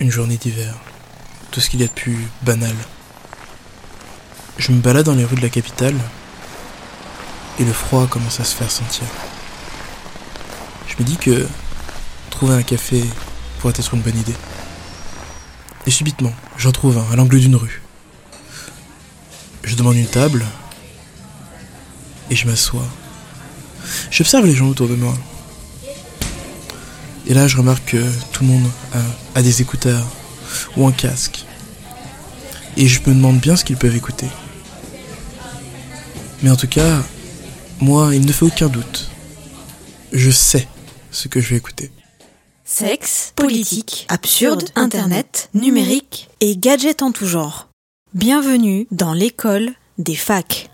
Une journée d'hiver. Tout ce qu'il y a de plus banal. Je me balade dans les rues de la capitale et le froid commence à se faire sentir. Je me dis que trouver un café pourrait être une bonne idée. Et subitement, j'en trouve un à l'angle d'une rue. Je demande une table et je m'assois. J'observe les gens autour de moi. Et là, je remarque que tout le monde a, des écouteurs ou un casque. Et je me demande bien ce qu'ils peuvent écouter. Mais en tout cas, moi, il ne fait aucun doute. Je sais ce que je vais écouter. Sexe, politique, absurde, internet, numérique et gadgets en tout genre. Bienvenue dans l'école des facs.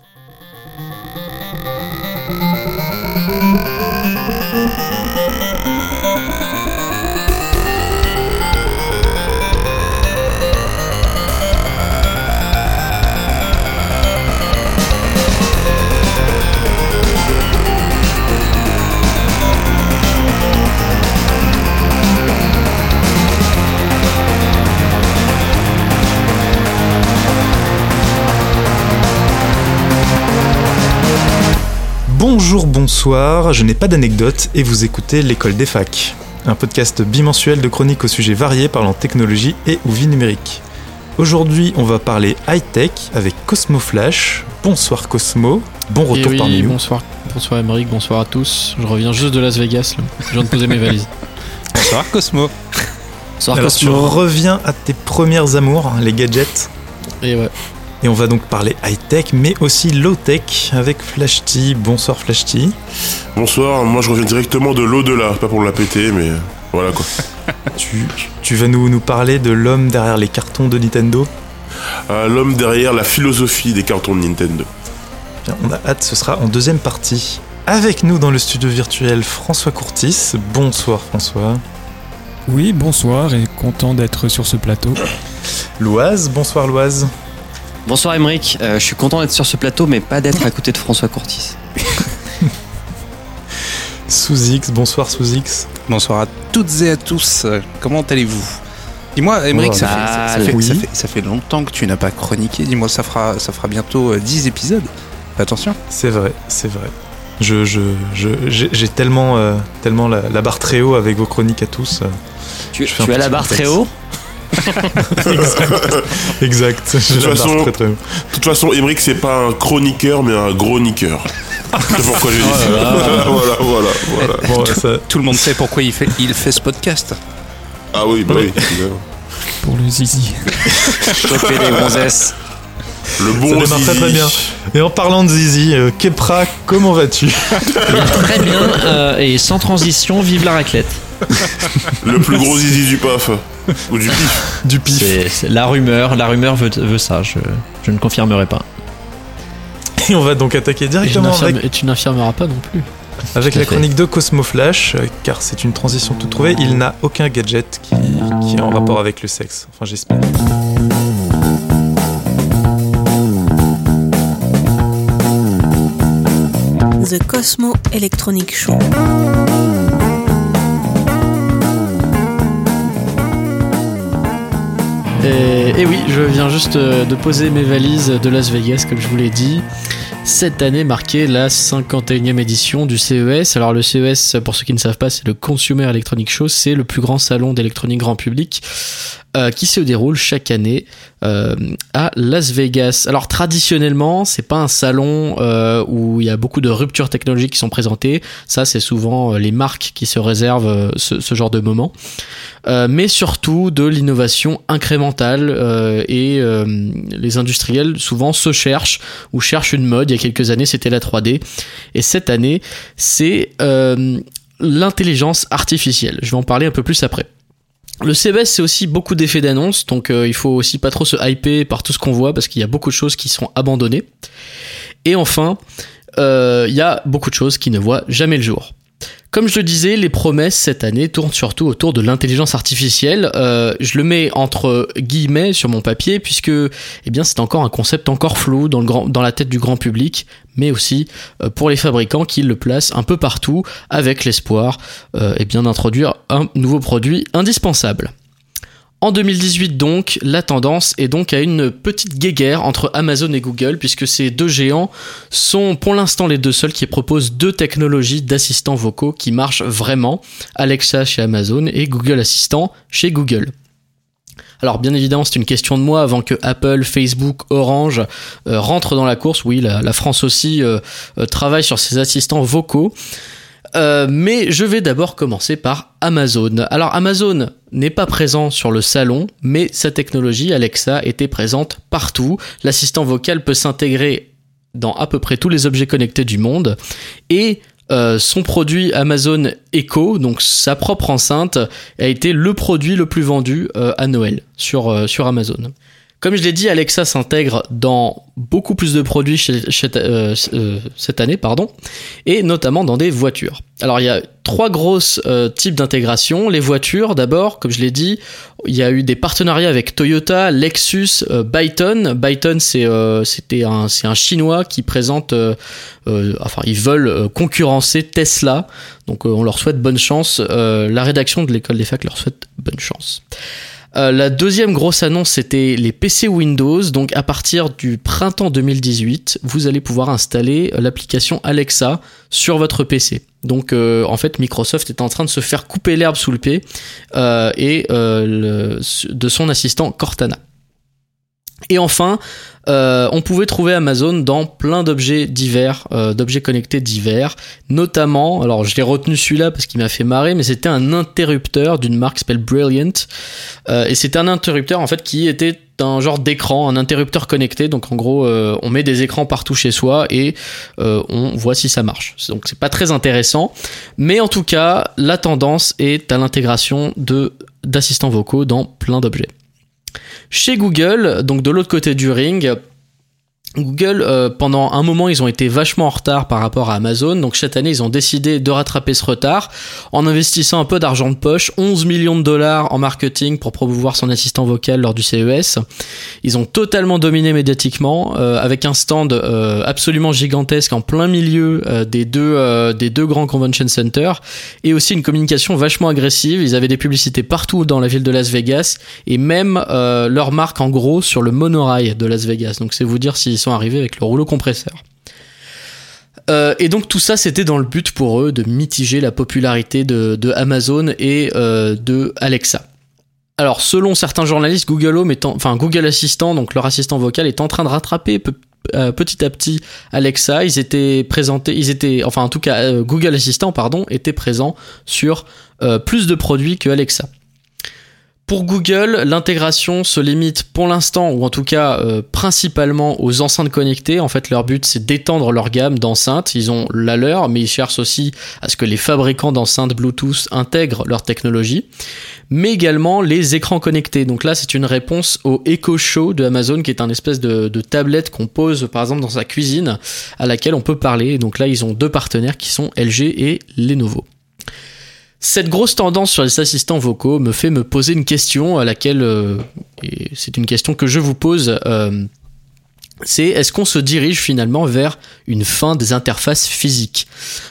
Bonjour, bonsoir, je n'ai pas d'anecdote et vous écoutez l'école des facs, un podcast bimensuel de chroniques aux sujets variés parlant technologie et ou vie numérique. Aujourd'hui, on va parler high-tech avec Cosmo Flash. Bonsoir Cosmo, bon Eh retour oui, parmi nous. bonsoir, bonsoir Émeric, bonsoir à tous. Je reviens juste de Las Vegas, là. je viens de poser mes valises. Bonsoir Cosmo. Bonsoir Alors tu Cosmo. reviens à tes premières amours, les gadgets. Et ouais, Et on va donc parler high-tech, mais aussi low-tech avec Flash T. Bonsoir Flash T. Bonsoir, moi je reviens directement de l'au-delà, pas pour me la péter, mais voilà quoi. Tu, tu vas nous, nous parler de l'homme derrière les cartons de Nintendo? Euh, L'homme derrière la philosophie des cartons de Nintendo. Bien, on a hâte, ce sera en deuxième partie. Avec nous dans le studio virtuel, François Courtis. Bonsoir François. Oui, bonsoir et content d'être sur ce plateau. Loise, bonsoir Loise. Bonsoir Emeric, Euh, je suis content d'être sur ce plateau mais pas d'être à côté de François Courtis. Sous X, bonsoir Sous X. Bonsoir à toutes et à tous. Euh, Comment allez-vous? Dis-moi, Emeric, ça, Mal. fait, ça, ça fait, Oui. ça, fait, ça fait longtemps que tu n'as pas chroniqué. Dis-moi, ça fera, ça fera bientôt euh, 10 épisodes. Fais Attention. C'est vrai, c'est vrai. Je, je, je, j'ai, tellement, euh, tellement la, la barre très haut avec vos chroniques à tous. euh. Tu, tu as la barre très haut? Exact. Toute façon- très très haut. De toute façon, Emmerich c'est pas un chroniqueur, mais un gros niqueur. C'est pourquoi j'ai dit ça. voilà, voilà, voilà. Bon, ça, Tout le monde sait pourquoi il fait, il fait ce podcast. Ah oui, bah oui. Pour le zizi. Choper les gonzesses. Le ça bon démarre très Zizi. très bien. Et en parlant de Zizi, euh, Kepra, comment vas-tu? Très bien, euh, et sans transition, vive la raclette. Le plus gros Zizi du PAF. Ou du pif. Du pif. C'est c'est la rumeur, la rumeur veut, veut ça, je, je ne confirmerai pas. Et on va donc attaquer et, directement n'infirme- avec, et tu n'infirmeras pas non plus. avec la fait. chronique de Cosmo Flash, euh, car c'est une transition toute trouvée. Il n'a aucun gadget qui, qui est en rapport avec le sexe. Enfin, j'espère. The Cosmo Electronic Show. Et, oui, je viens juste euh, de poser mes valises de Las Vegas, comme je vous l'ai dit. Cette année marquait la 51e édition du CES. Alors le CES, pour ceux qui ne savent pas, c'est le Consumer Electronic Show. C'est le plus grand salon d'électronique grand public euh, qui se déroule chaque année euh, à Las Vegas. Alors traditionnellement, c'est pas un salon euh, où il y a beaucoup de ruptures technologiques qui sont présentées. Ça, c'est souvent les marques qui se réservent ce, ce genre de moment. Mais surtout de l'innovation incrémentale et les industriels souvent se cherchent ou cherchent une mode. Il y a quelques années, c'était la 3D et cette année, c'est euh, l'intelligence artificielle. Je vais en parler un peu plus après. Le CES, c'est aussi beaucoup d'effets d'annonce, donc euh, il faut aussi pas trop se hyper par tout ce qu'on voit parce qu'il y a beaucoup de choses qui sont abandonnées. Et enfin, euh, il y a beaucoup de choses qui ne voient jamais le jour. Comme je le disais, les promesses cette année tournent surtout autour de l'intelligence artificielle. Euh, je le mets entre guillemets sur mon papier puisque eh bien, c'est encore un concept encore flou dans, la tête du grand public, mais aussi euh, pour les fabricants qui le placent un peu partout avec l'espoir euh, eh d'introduire un nouveau produit indispensable. En 2018 donc, la tendance est donc à une petite guéguerre entre Amazon et Google puisque ces deux géants sont pour l'instant les deux seuls qui proposent deux technologies d'assistants vocaux qui marchent vraiment, Alexa chez Amazon et Google Assistant chez Google. Alors bien évidemment c'est une question de moi avant que Apple, Facebook, Orange euh, rentrent dans la course. Oui, la, France aussi euh, euh, travaille sur ces assistants vocaux. Euh, mais je vais d'abord commencer par Amazon. Alors Amazon n'est pas présent sur le salon, mais sa technologie Alexa était présente partout. L'assistant vocal peut s'intégrer dans à peu près tous les objets connectés du monde et euh, son produit Amazon Echo, donc sa propre enceinte, a été le produit le plus vendu euh, à Noël sur, sur Amazon. Comme je l'ai dit, Alexa s'intègre dans beaucoup plus de produits euh, euh, cette année, pardon, et notamment dans des voitures. Alors il y a trois grosses euh, types d'intégration. Les voitures, d'abord, comme je l'ai dit, il y a eu des partenariats avec Toyota, Lexus, Byton. Byton, c'est c'était un c'est un chinois qui présente, enfin ils veulent concurrencer Tesla. Donc on leur souhaite bonne chance. La rédaction de l'école des facs leur souhaite bonne chance. Euh, la deuxième grosse annonce, c'était les PC Windows. Donc à partir du printemps 2018, vous allez pouvoir installer euh, l'application Alexa sur votre PC. Donc euh, en fait, Microsoft est en train de se faire couper l'herbe sous le pied et de son assistant Cortana. Et enfin, euh, on pouvait trouver Amazon dans plein d'objets divers, euh, d'objets connectés divers, notamment, alors je l'ai retenu celui-là parce qu'il m'a fait marrer, mais c'était un interrupteur d'une marque qui s'appelle Brilliant, Euh, et c'était un interrupteur en fait qui était un genre d'écran, un interrupteur connecté, donc en gros on met des écrans partout chez soi et on voit si ça marche. Donc c'est pas très intéressant, mais en tout cas la tendance est à l'intégration de d'assistants vocaux dans plein d'objets. Chez Google, donc de l'autre côté du ring, Google, euh, pendant un moment, ils ont été vachement en retard par rapport à Amazon. Donc cette année, ils ont décidé de rattraper ce retard en investissant un peu d'argent de poche, 11 millions de dollars en marketing pour promouvoir son assistant vocal lors du CES. Ils ont totalement dominé médiatiquement euh, avec un stand euh, absolument gigantesque en plein milieu euh, des deux euh, des deux grands convention centers et aussi une communication vachement agressive. Ils avaient des publicités partout dans la ville de Las Vegas et même euh, leur marque en gros sur le monorail de Las Vegas. Donc c'est vous dire s'ils sont arrivés avec le rouleau compresseur. Euh, et donc tout ça, c'était dans le but pour eux de mitiger la popularité de, Amazon et euh, de Alexa. Alors, selon certains journalistes, Google Home est en- enfin Google Assistant, donc leur assistant vocal, est en train de rattraper pe- euh, petit à petit Alexa. Ils étaient présentés, ils étaient, enfin en tout cas, Google Assistant, pardon, était présent sur plus de produits que Alexa. Pour Google, l'intégration se limite pour l'instant, ou en tout cas euh, principalement aux enceintes connectées. En fait, leur but, c'est d'étendre leur gamme d'enceintes. Ils ont la leur, mais ils cherchent aussi à ce que les fabricants d'enceintes Bluetooth intègrent leur technologie. Mais également les écrans connectés. Donc là, c'est une réponse au Echo Show de Amazon, qui est un espèce de, de tablette qu'on pose, par exemple, dans sa cuisine, à laquelle on peut parler. Donc là, ils ont deux partenaires qui sont LG et Lenovo. Cette grosse tendance sur les assistants vocaux me fait me poser une question à laquelle, euh, et c'est une question que je vous pose, euh, c'est est-ce qu'on se dirige finalement vers une fin des interfaces physiques?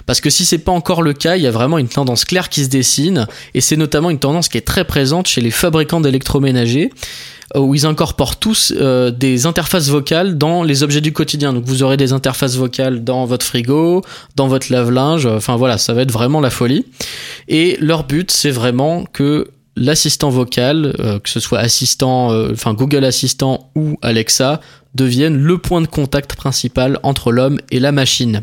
Parce que si c'est pas encore le cas, il y a vraiment une tendance claire qui se dessine, et c'est notamment une tendance qui est très présente chez les fabricants d'électroménagers euh, où ils incorporent tous euh, des interfaces vocales dans les objets du quotidien. Donc vous aurez des interfaces vocales dans votre frigo, dans votre lave-linge, enfin voilà, ça va être vraiment la folie. Et leur but, c'est vraiment que l'assistant vocal, euh, que ce soit assistant, euh, enfin Google Assistant ou Alexa, devienne le point de contact principal entre l'homme et la machine.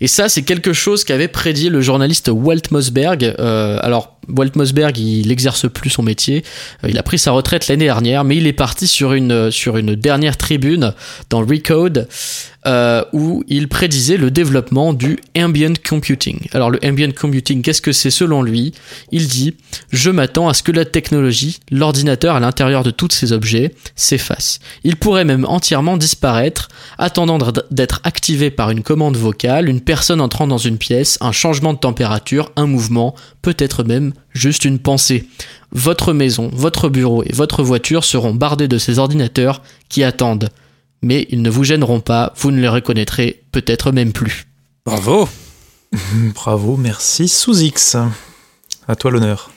Et ça, c'est quelque chose qu'avait prédit le journaliste Walt Mossberg. Euh, alors, Walt Mossberg, il n'exerce plus son métier. Il a pris sa retraite l'année dernière, mais il est parti sur une dernière tribune dans Recode euh, où il prédisait le développement du ambient computing. Alors le ambient computing, qu'est-ce que c'est selon lui? Il dit Je m'attends à ce que la technologie, l'ordinateur à l'intérieur de tous ces objets, s'efface. Il pourrait même entièrement disparaître, attendant d'être activé par une commande vocale, une personne entrant dans une pièce, un changement de température, un mouvement, peut-être même juste une pensée. Votre maison, votre bureau et votre voiture seront bardés de ces ordinateurs qui attendent mais ils ne vous gêneront pas, vous ne les reconnaîtrez peut-être même plus. Bravo Bravo, merci sous X. À toi l'honneur.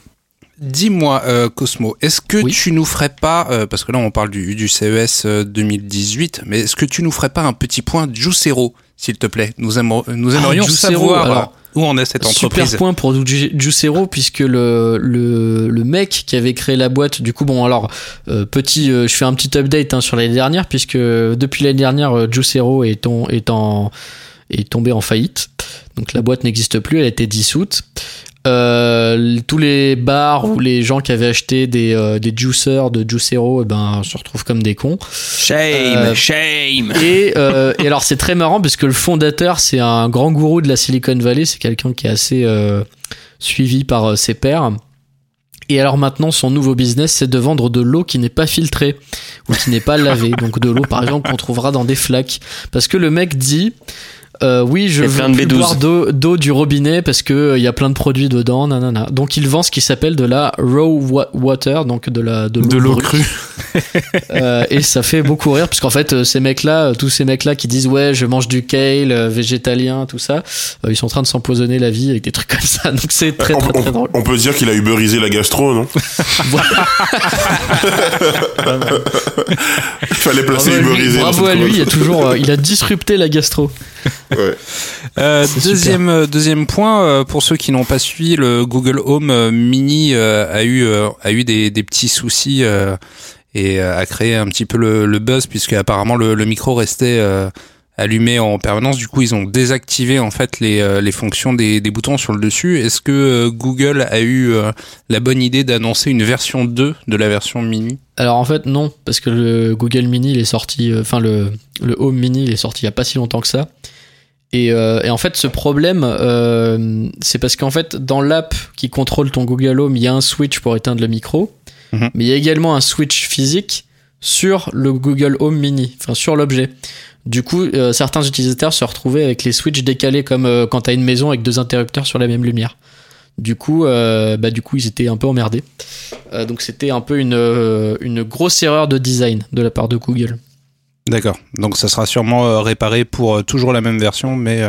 Dis-moi, euh, Cosmo, est-ce que tu nous ferais pas, euh, parce que là on parle du, du CES 2018, mais est-ce que tu nous ferais pas un petit point Juicero, s'il te plaît? Nous, nous aimerions ah, savoir alors, où en est cette entreprise. Super point pour Juicero, puisque le, le, le, mec qui avait créé la boîte, du coup, bon, alors, euh, petit, je fais un petit update hein, sur l'année dernière, puisque depuis l'année dernière, Juicero est, est, en, est tombé en faillite. Donc la boîte n'existe plus, elle a été dissoute. Euh, tous les bars ou les gens qui avaient acheté des, euh, des juicers de Juicero eh ben, se retrouvent comme des cons. Shame, euh, shame. Et, et alors c'est très marrant parce que le fondateur c'est un grand gourou de la Silicon Valley, c'est quelqu'un qui est assez suivi par ses pairs. Et alors maintenant, son nouveau business, c'est de vendre de l'eau qui n'est pas filtrée ou qui n'est pas lavée. Donc de l'eau, par exemple, qu'on trouvera dans des flaques. Parce que le mec dit, euh, oui, je veux plus boire d'eau du robinet parce que il y a plein de produits dedans, nanana. Donc il vend ce qui s'appelle de la raw water, donc de la de l'eau crue. euh, et ça fait beaucoup rire parce qu'en fait euh, ces mecs-là, euh, tous ces mecs-là qui disent ouais je mange du kale végétalien, tout ça, ils sont en train de s'empoisonner la vie avec des trucs comme ça. Donc c'est très, très, très, drôle. On peut dire qu'il a uberisé la gastro, non Il fallait placer bravo uberisé. Bravo à lui, il a toujours, il a disrupté la gastro. Euh, deuxième, deuxième point, euh, pour ceux qui n'ont pas suivi, le Google Home Mini a eu, a eu des, des petits soucis et a créé un petit peu le, buzz puisque apparemment le, micro restait allumé en permanence. Du coup, ils ont désactivé en fait les, les fonctions des, boutons sur le dessus. Est-ce que Google a eu la bonne idée d'annoncer une version 2 de la version Mini? Alors en fait non, parce que le Google Mini est sorti, enfin le, le Home Mini est sorti il y a pas si longtemps que ça. Euh, et, en fait, ce problème, euh, c'est parce qu'en fait, dans l'app qui contrôle ton Google Home, il y a un switch pour éteindre le micro, Mhm. mais il y a également un switch physique sur le Google Home Mini, enfin sur l'objet. Du coup, euh, certains utilisateurs se retrouvaient avec les switches décalés comme euh, quand t'as une maison avec deux interrupteurs sur la même lumière. Du coup, euh, bah du coup, ils étaient un peu emmerdés. Donc c'était un peu une, une grosse erreur de design de la part de Google. D'accord. Donc ça sera sûrement réparé pour toujours la même version, mais,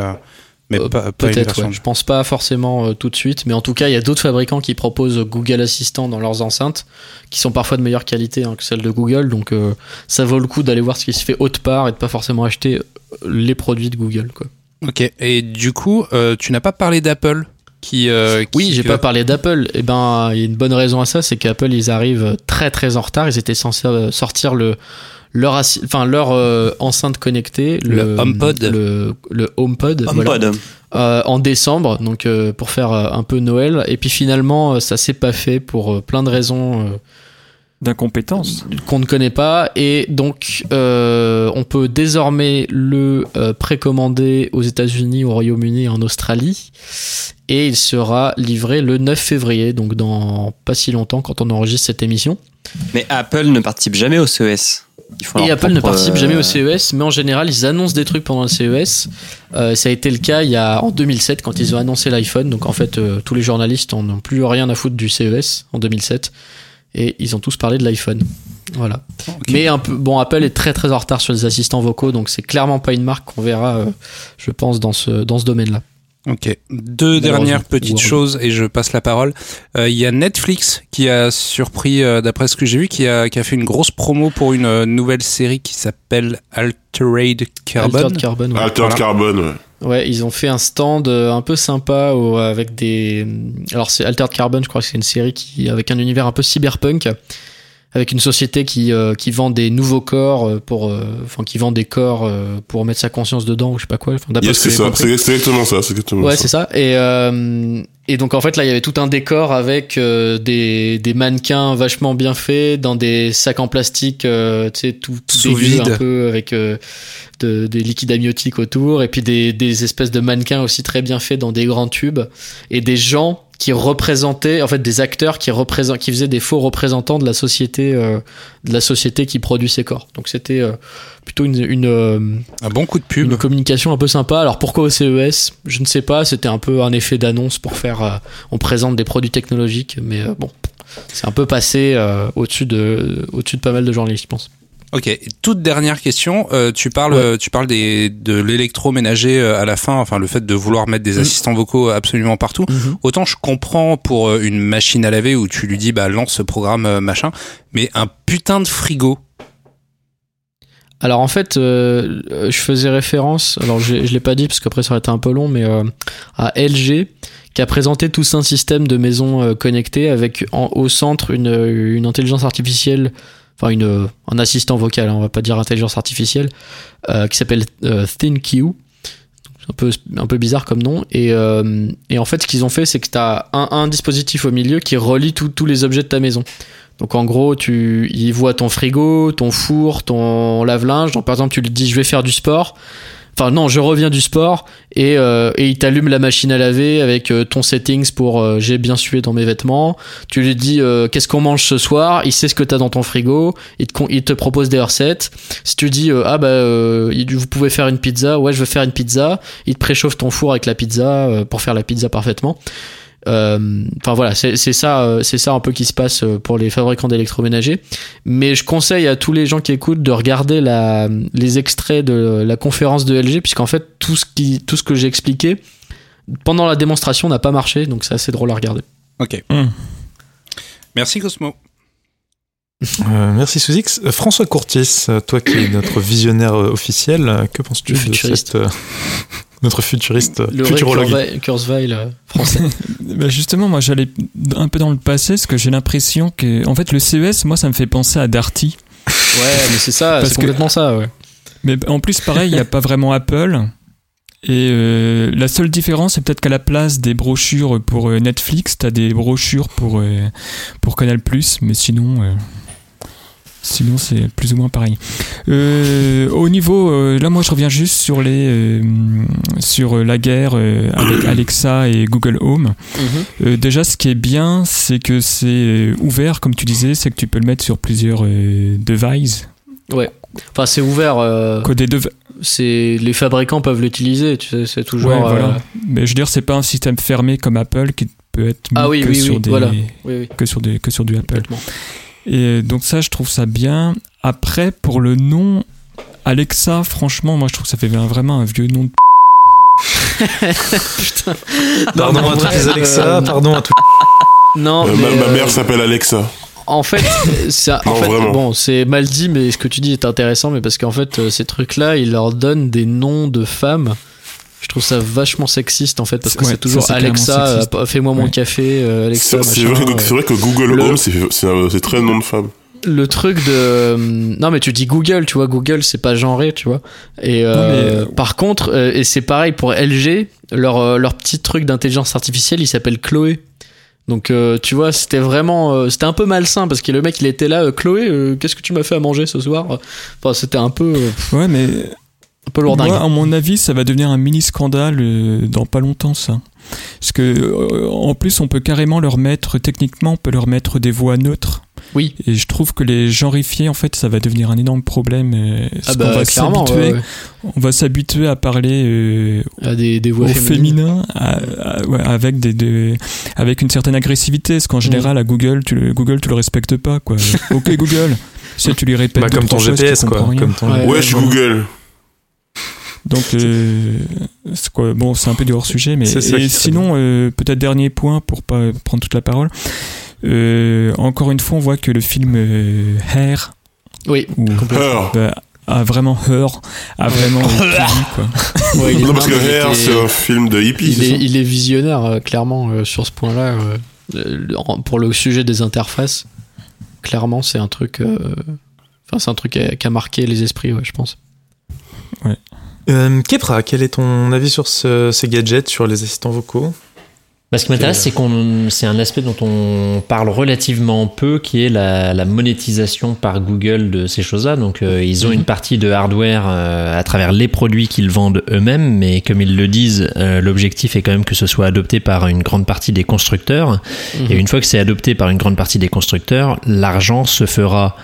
mais Euh, pas, Peut-être, ouais. je pense pas forcément euh, tout de suite, mais en tout cas, il y a d'autres fabricants qui proposent Google Assistant dans leurs enceintes, qui sont parfois de meilleure qualité hein, que celles de Google, donc euh, ça vaut le coup d'aller voir ce qui se fait autre part et de pas forcément acheter les produits de Google. Quoi. Ok. Et du coup, tu n'as pas parlé d'Apple qui, euh, qui- Oui, j'ai que- pas parlé d'Apple. Et ben, il y a une bonne raison à ça, c'est qu'Apple ils arrivent très très en retard. Ils étaient censés sortir le leur assi- enfin leur euh, enceinte connectée, Le HomePod. le, le HomePod, euh, en décembre, donc euh, pour faire euh, un peu Noël. Et puis finalement, euh, ça s'est pas fait pour euh, plein de raisons euh, D'incompétence. qu'on ne connaît pas. Et donc, euh, on peut désormais le euh, précommander aux États-Unis, au Royaume-Uni et en Australie. Et il sera livré le 9 février, donc dans pas si longtemps quand on enregistre cette émission. Mais Apple ne participe jamais au CES. Et Apple ne participe euh, jamais au CES, mais en général, ils annoncent des trucs pendant le CES. Euh, ça a été le cas il y a, en 2007 quand ils ont annoncé l'iPhone. Donc en fait, euh, tous les journalistes en ont plus rien à foutre du CES en 2007. Et ils ont tous parlé de l'iPhone. Voilà. Mais un peu, bon, Apple est très très en retard sur les assistants vocaux, donc c'est clairement pas une marque qu'on verra, euh, je pense, dans ce, dans ce domaine-là. Ok. Deux dernières petites choses et je passe la parole. Euh, Il y a Netflix qui a surpris, euh, d'après ce que j'ai vu, qui a, qui a fait une grosse promo pour une euh, nouvelle série qui s'appelle Altered Carbon. Altered Carbon, ouais. Altered Voilà. Carbon, ouais. Ouais, ils ont fait un stand un peu sympa avec des. Alors c'est Altered Carbon, je crois que c'est une série qui avec un univers un peu cyberpunk, avec une société qui euh, qui vend des nouveaux corps euh, pour, euh, enfin qui vend des corps euh, pour mettre sa conscience dedans ou je sais pas quoi. Enfin, d'après Yes, ce que c'est ça. C'est exactement ça. C'est exactement Ouais, c'est ça. Et, euh, Et donc en fait là il y avait tout un décor avec euh, des, des mannequins vachement bien faits dans des sacs en plastique, euh, tu sais tout, tout Sous vide. un peu avec euh, de- des liquides amniotiques autour et puis des, des espèces de mannequins aussi très bien faits dans des grands tubes et des gens qui représentaient en fait des acteurs qui représentent qui faisaient des faux représentants de la société euh, de la société qui produit ces corps. Donc c'était euh, plutôt une, une euh, Un bon coup de pub. une communication un peu sympa. Alors pourquoi au CES Je ne sais pas. C'était un peu un effet d'annonce pour faire. euh, on présente des produits technologiques, mais euh, bon, c'est un peu passé euh, au-dessus de, au-dessus de pas mal de journalistes, je pense. Ok, toute dernière question. euh, tu parles, Ouais. euh, tu parles des, de l'électroménager euh, à la fin, enfin le fait de vouloir mettre des Mhm. assistants vocaux absolument partout. Autant je comprends pour une machine à laver où tu lui dis bah lance ce programme machin, mais un putain de frigo. Alors en fait, euh, je faisais référence. Alors je, je l'ai pas dit parce qu'après ça aurait été un peu long, mais euh, à LG qui a présenté tout un système de maison euh, connectée avec en- au centre une, une intelligence artificielle, enfin une euh, un assistant vocal, hein, on va pas dire intelligence artificielle, euh, qui s'appelle euh, ThinQ. Un peu un peu bizarre comme nom et euh, et en fait ce qu'ils ont fait c'est que tu as un, un dispositif au milieu qui relie tous les objets de ta maison. Donc en gros, tu il voit ton frigo, ton four, ton lave-linge. Donc par exemple, tu lui dis je vais faire du sport. Enfin non, je reviens du sport et, euh, et il t'allume la machine à laver avec euh, ton settings pour euh, j'ai bien sué dans mes vêtements. Tu lui dis euh, qu'est-ce qu'on mange ce soir, il sait ce que t'as dans ton frigo, il te, il te propose des recettes. Si tu dis euh, ah bah euh, vous pouvez faire une pizza, ouais je veux faire une pizza, il te préchauffe ton four avec la pizza pour faire la pizza parfaitement. Euh, Enfin voilà, c'est ça, euh, c'est ça un peu qui se passe euh, pour les fabricants d'électroménagers. Mais je conseille à tous les gens qui écoutent de regarder la, les extraits de la conférence de LG, puisqu'en fait tout ce qui, tout ce que j'ai expliqué pendant la démonstration n'a pas marché, donc c'est assez drôle à regarder. Ok. Hum. Merci Cosmo. Euh, merci Suzix. François Courtis, toi qui es notre visionnaire officiel, que penses-tu de futuriste. cette euh, notre futuriste Le futurologue Kurzweil euh, français. Bah, justement, moi j'allais un peu dans le passé parce que j'ai l'impression que, en fait, le CES, moi ça me fait penser à Darty. ouais, mais c'est ça, c'est que- complètement ça, ouais. Mais en plus, pareil, il n'y a pas vraiment Apple. Et euh, la seule différence, c'est peut-être qu'à la place des brochures pour euh, Netflix, t'as des brochures pour, euh, pour Canal+, mais sinon... euh, Sinon, c'est plus ou moins pareil. Euh, au niveau, euh, là, moi, je reviens juste sur les, euh, sur la guerre avec Alexa et Google Home. Euh, déjà, ce qui est bien, c'est que c'est ouvert, comme tu disais, c'est que tu peux le mettre sur plusieurs devices. Ouais. Enfin, c'est ouvert. Quoi, des dev- c'est les fabricants peuvent l'utiliser. Tu sais, c'est toujours. Ouais, voilà. Mais je veux dire, c'est pas un système fermé comme Apple qui peut être mis Ah oui, que, oui, sur oui, des, voilà. Oui, oui. que, sur des, que sur du Apple. Complètement. Et donc ça, je trouve ça bien. Après, pour le nom Alexa, franchement, moi, je trouve que ça fait vraiment un vieux nom de Putain. Pardon Non, à mais toutes les bref, Alexa, euh, pardon à toutes. Non, Euh, mais, ma, ma euh, mère s'appelle Alexa. En fait, ça, en Non, fait vraiment. bon, c'est mal dit, mais ce que tu dis est intéressant, mais parce qu'en fait, euh, ces trucs-là, ils leur donnent des noms de femmes. Je trouve ça vachement sexiste en fait, parce que Ouais, c'est toujours ça, Alexa, euh, fais-moi mon Ouais. café, euh, Alexa. C'est vrai, que- vrai Google Le- Home, c'est très nom de femme. le truc de non mais tu dis Google tu vois Google c'est pas genré tu vois et euh, mais- par contre euh, et c'est pareil pour LG leur euh, leur petit truc d'intelligence artificielle il s'appelle Chloé donc euh, tu vois c'était vraiment euh, c'était un peu malsain parce que le mec il était là euh, Chloé euh, qu'est-ce que tu m'as fait à manger ce soir? Enfin c'était un peu euh, Ouais, mais un peu lourdingue moi, à mon avis, ça va devenir un mini scandale euh, dans pas longtemps, ça. Parce que euh, en plus, on peut carrément leur mettre, techniquement, on peut leur mettre des voix neutres. oui Et je trouve que les genrifier, en fait, ça va devenir un énorme problème. euh, ah bah va clairement s'habituer, ouais, ouais. on va s'habituer à parler euh, À des, des voix au féminin, à- à- ouais, avec des, des- avec une certaine agressivité. Parce Mm. qu'en général, à Google, tu le, Google, tu le respectes pas, quoi. ok, Google. Tu sais, tu lui répètes. Bah, comme ton GPS quoi. Comme ton... Ouais. Ouais, je suis Google. Donc, euh, c'est quoi Bon, c'est un peu du hors sujet, mais et sinon, euh, peut-être dernier point pour pas prendre toute la parole. Euh, encore une fois, on voit que le film euh, Hair oui ou, Her. bah, a vraiment Her, a vraiment quoi. Ouais, est- Non, parce que était- c'est un film de hippie. il est, ça il est visionnaire euh, clairement euh, sur ce point-là euh, euh, pour le sujet des interfaces clairement c'est un truc euh, enfin c'est un truc qui a, qui a marqué les esprits ouais je pense Euh, Kepra, quel est ton avis sur ce- ces gadgets, sur les assistants vocaux? Bah, ce qui m'intéresse, c'est qu'on, c'est un aspect dont on parle relativement peu, qui est la, la monétisation par Google de ces choses-là. Donc, euh, ils ont Mhm. une partie de hardware euh, à travers les produits qu'ils vendent eux-mêmes, mais comme ils le disent, euh, l'objectif est quand même que ce soit adopté par une grande partie des constructeurs. Mhm. Et une fois que c'est adopté par une grande partie des constructeurs, l'argent se fera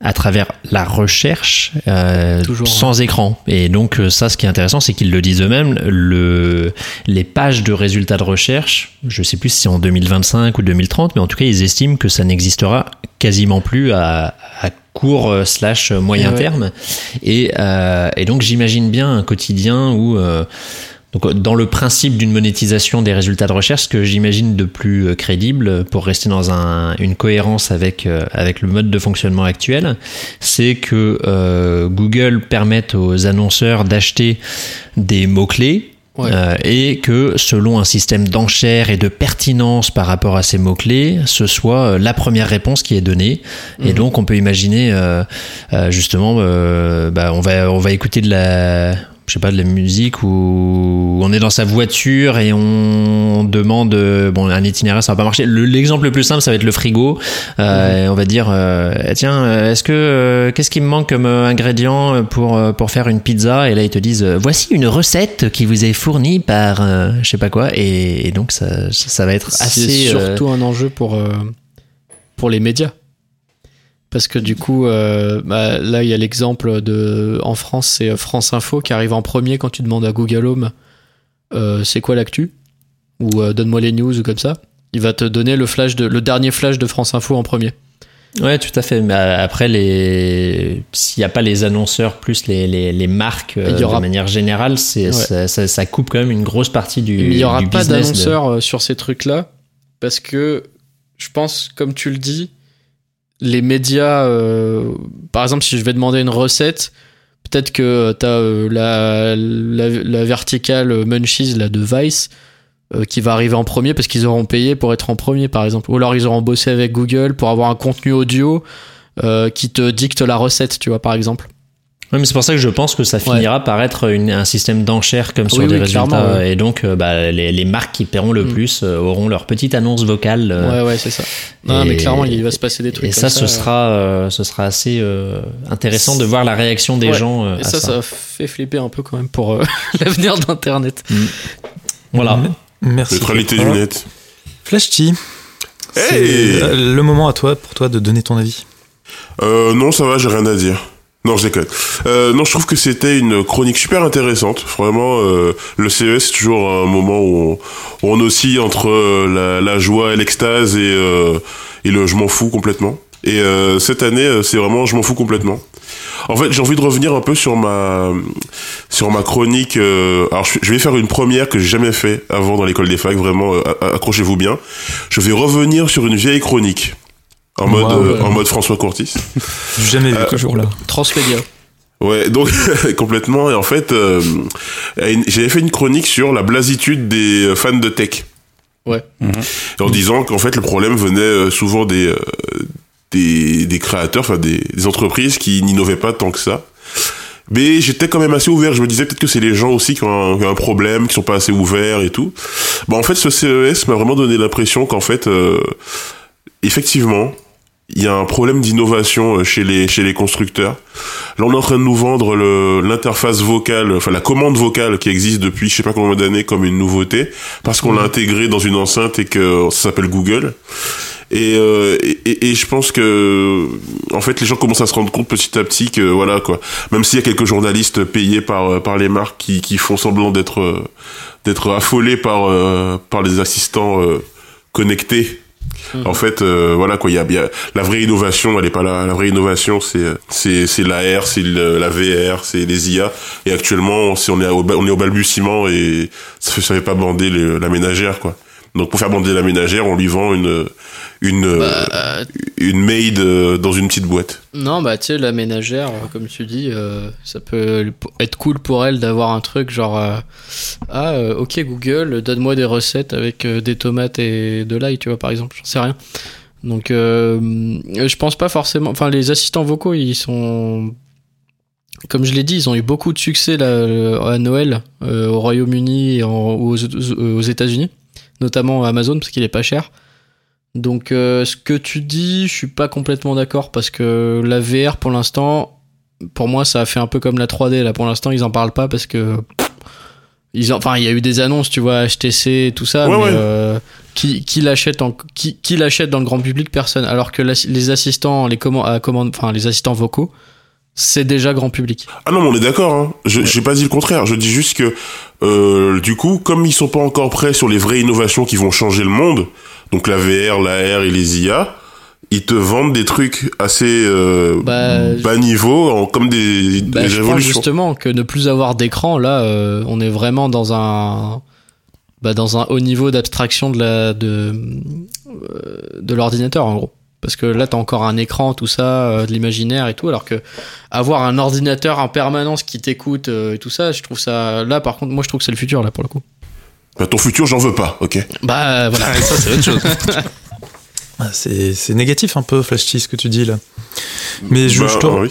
à travers la recherche euh, Toujours, sans écran. Et donc euh, ça, ce qui est intéressant, c'est qu'ils le disent eux-mêmes, le, les pages de résultats de recherche, je sais plus si c'est en 2025 ou 2030, mais en tout cas, ils estiment que ça n'existera quasiment plus à, à court euh, slash moyen ouais. terme. Et, euh, et donc j'imagine bien un quotidien où... euh, donc, dans le principe d'une monétisation des résultats de recherche, ce que j'imagine de plus euh, crédible pour rester dans un, une cohérence avec, euh, avec le mode de fonctionnement actuel, c'est que euh, Google permette aux annonceurs d'acheter des mots-clés Ouais. euh, et que selon un système d'enchères et de pertinence par rapport à ces mots-clés, ce soit euh, la première réponse qui est donnée. Et Mhm. donc on peut imaginer euh, euh, justement, euh, bah, on, va, on va écouter de la je sais pas de la musique où on est dans sa voiture et on demande euh, bon un itinéraire ça va pas marcher. Le- l'exemple le plus simple ça va être le frigo. Euh, et on va dire euh, tiens euh, est-ce que euh, qu'est-ce qui me manque comme euh, ingrédient pour pour faire une pizza? Et là ils te disent voici une recette qui vous est fournie par je sais pas quoi. Et, et donc ça ça va être assez C'est surtout un enjeu pour, euh, pour les médias. Parce que du coup, euh, bah, là, il y a l'exemple de. En France, c'est euh, France Info qui arrive en premier quand tu demandes à Google Home euh, c'est quoi l'actu? Ou euh, donne-moi les news ou comme ça. Il va te donner le, flash de, le dernier flash de France Info en premier. Ouais, tout à fait. Mais après, les... s'il n'y a pas les annonceurs plus les, les, les marques euh, aura- de manière générale, c'est, Ouais. ça, ça- ça coupe quand même une grosse partie du. Mais il n'y aura pas de- d'annonceurs sur ces trucs-là parce que je pense, comme tu le dis, les médias, euh, par exemple, si je vais demander une recette, peut-être que tu la, la, la verticale Munchies là, de Vice euh, qui va arriver en premier parce qu'ils auront payé pour être en premier, par exemple. Ou alors ils auront bossé avec Google pour avoir un contenu audio euh, qui te dicte la recette, tu vois, par exemple. Ouais, mais c'est pour ça que je pense que ça finira par être une- un système d'enchères comme sur Oui, des oui, résultats. ouais. Et donc, euh, bah, les, les marques qui paieront le Mm. plus euh, auront leur petite annonce vocale. euh, ouais, ouais, c'est ça. Non, et- mais clairement, il va se passer des trucs Et comme ça, ça. ce sera, euh, ce sera assez euh, intéressant de voir la réaction des Ouais. gens euh, Et à ça, ça. ça fait flipper un peu quand même pour euh, l'avenir d'Internet. Voilà. Merci. Neutralité du net. Flashty. C'est Hey euh, le moment à toi pour toi de donner ton avis. Euh, non, ça va, j'ai rien à dire. Non, je déconne. Euh, non, je trouve que c'était une chronique super intéressante. Vraiment, euh, le CES, c'est toujours un moment où on, oscille entre euh, la, joie et l'extase et, euh, et le je m'en fous complètement. Et euh, cette année, c'est vraiment je m'en fous complètement. En fait, j'ai envie de revenir un peu sur ma sur ma chronique. alors, je vais faire une première que j'ai jamais fait avant dans l'école des facs. Vraiment, accrochez-vous bien. Je vais revenir sur une vieille chronique en mode Wow. euh, en mode François Courtis. J'ai jamais vu. Euh, Toujours là. Transmédia. Ouais, donc complètement. Et en fait, euh, j'avais fait une chronique sur la blasitude des euh, fans de tech. Ouais. Et en disant qu'en fait le problème venait souvent des des, des créateurs, enfin des, des entreprises qui n'innovaient pas tant que ça. Mais j'étais quand même assez ouvert. Je me disais peut-être que c'est les gens aussi qui ont, un, qui ont un problème, qui sont pas assez ouverts et tout. Bon, en fait, ce CES m'a vraiment donné l'impression qu'en fait, euh, effectivement, il y a un problème d'innovation euh, chez les chez les constructeurs. Là, on est en train de nous vendre l'interface vocale, enfin la commande vocale qui existe depuis je sais pas combien d'années comme une nouveauté parce qu'on l'a intégré dans une enceinte et que ça s'appelle Google. Et, euh, et, et- et je pense que en fait les gens commencent à se rendre compte petit à petit que voilà quoi même s'il y a quelques journalistes payés par euh, par les marques qui, qui font semblant d'être euh, d'être affolés par euh, par les assistants euh, en fait, euh, voilà quoi, il y a la vraie innovation, elle est pas là. La vraie innovation, c'est c'est c'est l'AR, c'est la VR, c'est les IA. Et actuellement, on est au, on est au balbutiement et ça fait ça fait pas bander la ménagère quoi. Donc pour faire bander la ménagère, on lui vend une une euh, une maid euh, dans une petite boîte. Non, bah tu sais, la ménagère, euh, comme tu dis, euh, ça peut être cool pour elle d'avoir un truc genre euh, Ah, ok Google, donne-moi des recettes avec des tomates et de l'ail, tu vois, par exemple, j'en sais rien. Donc, je pense pas forcément. Enfin, les assistants vocaux, ils sont. Comme je l'ai dit, ils ont eu beaucoup de succès là, à Noël, euh, au Royaume-Uni et en- aux, aux États-Unis. Notamment Amazon parce qu'il est pas cher. Donc euh, ce que tu dis, je suis pas complètement d'accord parce que la VR pour l'instant, pour moi ça a fait un peu comme la 3D là. Pour l'instant ils en parlent pas parce que ils en- enfin il y a eu des annonces, tu vois, HTC et tout ça, Ouais, mais ouais. euh, qui qui l'achète en qui, qui l'achète dans le grand public personne. Alors que les assistants, les commandes, enfin les assistants vocaux, c'est déjà grand public. Ah non, mais on est d'accord. Hein. Je j'ai pas dit le contraire. Je dis juste que euh, du coup, comme ils sont pas encore prêts sur les vraies innovations qui vont changer le monde, donc la VR, la R et les IA, ils te vendent des trucs assez euh, Bah, bas niveau, en- comme des, Bah, des je justement que ne plus avoir d'écran, là, euh, on est vraiment dans un, bah, dans un haut niveau d'abstraction de la, de, de l'ordinateur, en gros. Parce que là, t'as encore un écran, tout ça, euh, de l'imaginaire et tout, alors que avoir un ordinateur en permanence qui t'écoute euh, et tout ça, je trouve ça, là, par contre, moi, je trouve que c'est le futur, là, pour le coup. Bah, ton futur, j'en veux pas, ok. Bah, voilà. Ah, ça, c'est autre chose. Ah, C'est c'est négatif un peu, Flashy, ce que tu dis là. Mais je, Bah, je te, oui.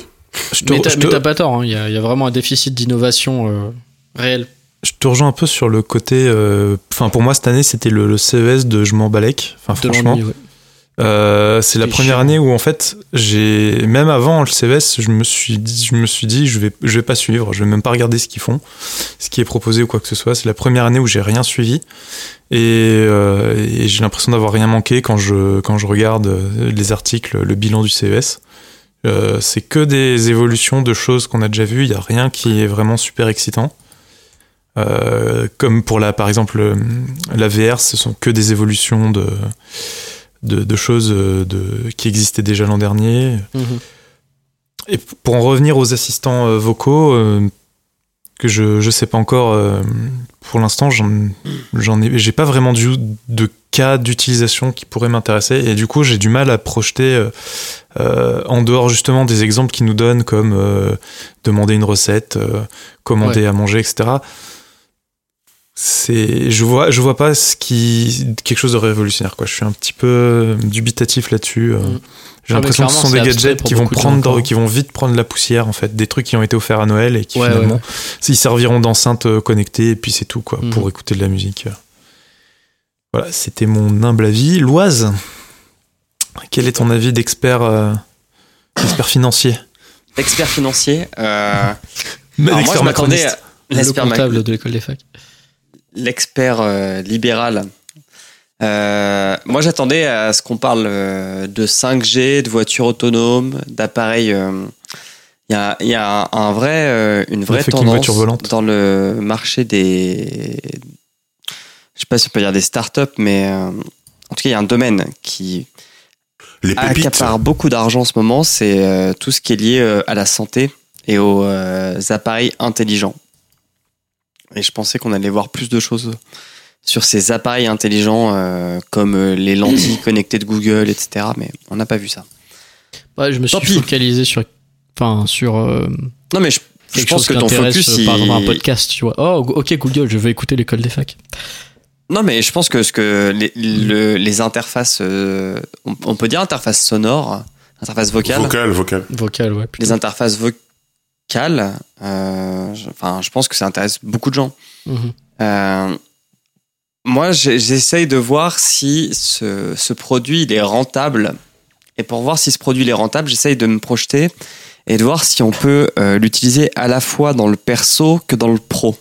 je te- mais t'as te- pas tort, hein, il y, a, il y a vraiment un déficit d'innovation euh, réel. je te rejoins un peu sur le côté. euh, Enfin, pour moi, cette année, c'était le, le CES de je m'en balèque. Enfin, franchement. ouais. Euh, c'est la première chiant. année où en fait j'ai même avant le CES je me suis dit je me suis dit je vais je vais pas suivre je vais même pas regarder ce qu'ils font ce qui est proposé ou quoi que ce soit. C'est la première année où j'ai rien suivi. Et, euh, et j'ai l'impression d'avoir rien manqué quand je quand je regarde euh, les articles le bilan du CES Euh, c'est que des évolutions de choses qu'on a déjà vues. Il y a rien qui est vraiment super excitant. Euh, comme pour la par exemple la VR ce sont que des évolutions de de, de choses euh, de, qui existaient déjà l'an dernier. Mhm. Et pour en revenir aux assistants euh, vocaux, euh, que je je sais pas encore, euh, pour l'instant, j'en ai, j'ai pas vraiment du, de cas d'utilisation qui pourraient m'intéresser. Et du coup, j'ai du mal à projeter en dehors justement des exemples qu'ils nous donnent, comme demander une recette, commander Ouais. à manger, etc. C'est, je vois, je vois pas ce qui, quelque chose de révolutionnaire, quoi. Je suis un petit peu dubitatif là-dessus. euh. Mhm. J'ai Ah, l'impression que ce sont des gadgets qui vont prendre, qui vont vite prendre la poussière, en fait. Des trucs qui ont été offerts à Noël et qui Ouais, finalement, ouais. ils serviront d'enceinte euh, connectée et puis c'est tout, quoi, Mhm. pour écouter de la musique. Voilà, c'était mon humble avis. Loise, quel est ton avis d'expert, euh, d'expert financier? Expert financier. Euh, Mais alors moi, je m'attendais à l'expert comptable de l'école des facs. L'expert euh, libéral. Euh, moi, j'attendais à ce qu'on parle euh, de 5G, de voitures autonomes, d'appareils. euh, Il y a, il y a un vrai, euh, une vraie tendance dans le marché des. Je sais pas si on peut dire des startups, mais euh, en tout cas, il y a un domaine qui Les accapare beaucoup d'argent en ce moment. C'est euh, tout ce qui est lié euh, à la santé et aux euh, appareils intelligents. Et je pensais qu'on allait voir plus de choses sur ces appareils intelligents euh, comme euh, les lentilles connectées de Google, etc. Mais on n'a pas vu ça. Ouais, je me suis Tant pis. focalisé sur, enfin, sur euh, Non, mais je, je pense que ton focus, il- par exemple, un podcast, tu vois. Oh, ok, Google, je vais écouter l'école des facs. Non, mais je pense que ce que les, le- les interfaces, euh, on, on peut dire interface sonore, interface vocale, Vocal, vocal. Vocal, ouais. plutôt. les interfaces vocales, euh, je- enfin, je pense que ça intéresse beaucoup de gens. Mhm. Euh, moi, j'essaye de voir si ce, ce produit il est rentable. Et pour voir si ce produit il est rentable, j'essaye de me projeter et de voir si on peut euh, l'utiliser à la fois dans le perso que dans le pro.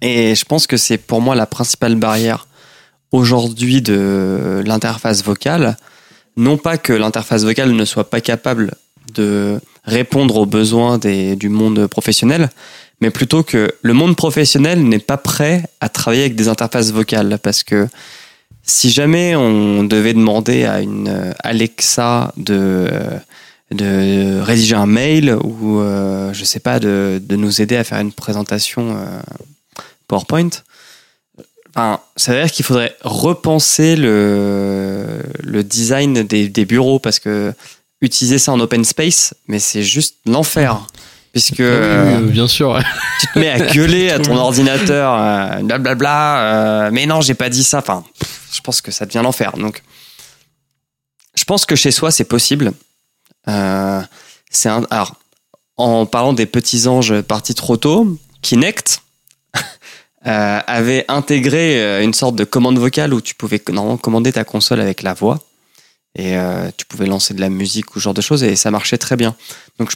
Et je pense que c'est pour moi la principale barrière aujourd'hui de l'interface vocale. Non pas que l'interface vocale ne soit pas capable de répondre aux besoins des, du monde professionnel, mais plutôt que le monde professionnel n'est pas prêt à travailler avec des interfaces vocales. Parce que si jamais on devait demander à une euh, Alexa de, euh, de rédiger un mail ou euh, je sais pas de, de nous aider à faire une présentation euh, PowerPoint, enfin, ça veut dire qu'il faudrait repenser le, le design des, des bureaux parce que utiliser ça en open space, mais c'est juste l'enfer. Puisque euh, bien sûr. tu te mets à gueuler à ton ordinateur, euh, blablabla, euh, mais non, j'ai pas dit ça. Enfin, je pense que ça devient l'enfer. Donc, je pense que chez soi, c'est possible. Euh, c'est un, alors, en parlant des petits anges partis trop tôt, Kinect, euh, avait intégré une sorte de commande vocale où tu pouvais normalement commander ta console avec la voix et euh, tu pouvais lancer de la musique ou ce genre de choses et ça marchait très bien. Donc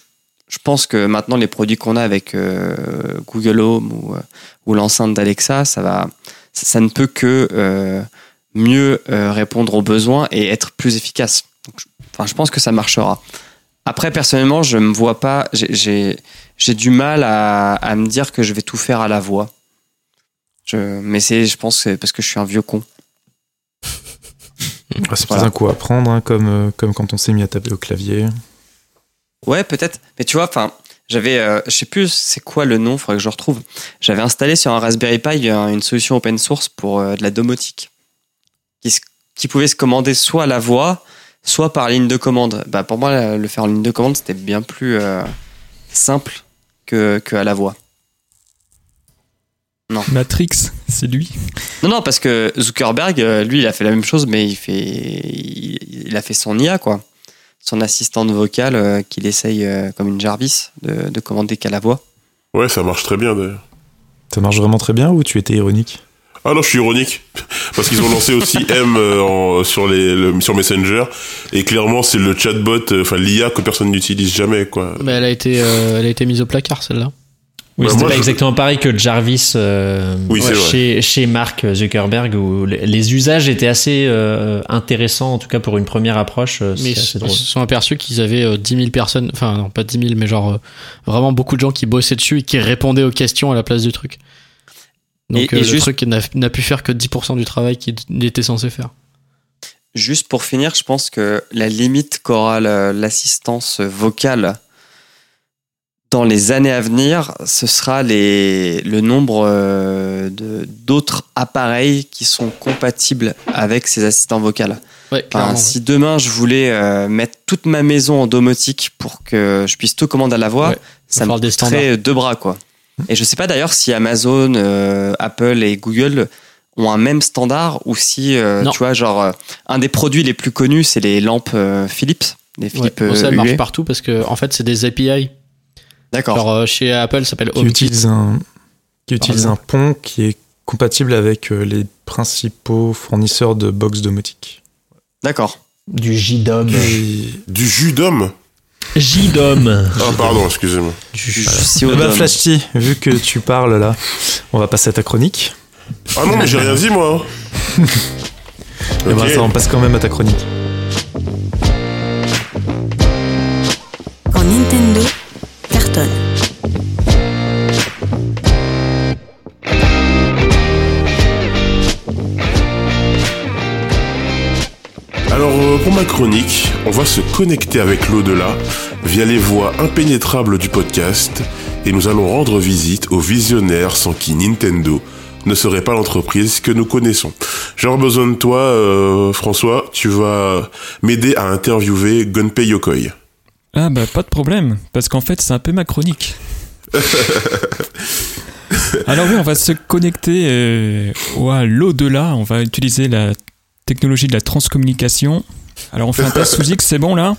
je, pense que maintenant les produits qu'on a avec euh, Google Home ou, euh, ou l'enceinte d'Alexa, ça va, ça, ne peut que mieux répondre aux besoins et être plus efficace. Je, enfin, je pense que ça marchera. Après, personnellement, je me vois pas. j'ai- du mal à, me dire que je vais tout faire à la voix. Mais c'est, je pense, c'est parce que je suis un vieux con. Ah, c'est Voilà. peut-être un coup à prendre, hein, comme, euh, comme quand on s'est mis à taper au clavier. Ouais, peut-être. Mais tu vois, enfin, j'avais, euh, je sais plus c'est quoi le nom, faudrait que je le retrouve. J'avais installé sur un Raspberry Pi euh, une solution open source pour euh, de la domotique, qui, se- qui pouvait se commander soit à la voix, soit par ligne de commande. Bah, pour moi, le faire en ligne de commande, c'était bien plus euh, simple que, que à la voix. Matrix, c'est lui. Non, non, parce que Zuckerberg, euh, lui, il a fait la même chose, mais il fait, il, il a fait son IA, quoi. Son assistante vocale euh, qu'il essaye, euh, comme une Jarvis, de, de commander qu'à la voix. Ouais, ça marche très bien d'ailleurs. Ça marche vraiment très bien ou tu étais ironique? Ah non, je suis ironique. Parce qu'ils ont lancé aussi M euh, en- sur, les, le- sur Messenger. Et clairement, c'est le chatbot, euh, enfin l'IA que personne n'utilise jamais, quoi. Mais elle a été, euh, elle a été mise au placard celle-là. Oui, Ouais, c'était pas je- exactement pareil que Jarvis euh, Oui, chez, chez Mark Zuckerberg, où les- usages étaient assez euh, intéressants, en tout cas pour une première approche. euh, Mais ils assez se sont aperçus qu'ils avaient euh, 10 000 personnes, enfin non pas 10 000, mais genre euh, vraiment beaucoup de gens qui bossaient dessus et qui répondaient aux questions à la place du truc. Donc Et- euh, et le juste- truc n'a pu faire que 10% du travail qu'il était censé faire. Juste pour finir, je pense que la limite qu'aura l'assistance vocale dans les années à venir, ce sera les, le nombre euh, de- d'autres appareils qui sont compatibles avec ces assistants vocaux. Ouais, Enfin, ouais. si demain je voulais euh, mettre toute ma maison en domotique pour que je puisse tout commander à la voix, Ouais, ça me coûterait deux bras quoi. Et je sais pas d'ailleurs si Amazon, euh, Apple et Google ont un même standard ou si euh, tu vois genre euh, un des produits les plus connus c'est les lampes Philips, les Ouais, Philips bon, ça marche partout parce que en fait c'est des API. D'accord. Genre euh, chez Apple ça s'appelle Qui HomeKit. utilise un, qui utilise un pont qui est compatible avec euh, les principaux fournisseurs de box domotique. D'accord. Du JDOM. Du jus d'homme JDOM. Ah, pardon, excusez-moi. Si Ah bah, Flashty, vu que tu parles là, on va passer à ta chronique. Ah non, mais j'ai rien dit, moi. Et bah, Ok. ça, on passe quand même à ta chronique. Quand Nintendo Alors, euh, pour ma chronique, on va se connecter avec l'au-delà via les voies impénétrables du podcast et nous allons rendre visite aux visionnaires sans qui Nintendo ne serait pas l'entreprise que nous connaissons. J'aurai besoin de toi, euh, François. Tu vas m'aider à interviewer Gunpei Yokoi. Ah bah pas de problème, parce qu'en fait c'est un peu ma chronique. Alors oui, on va se connecter euh, au- à l'au-delà, on va utiliser la technologie de la transcommunication. Alors on fait un test sous X, c'est bon là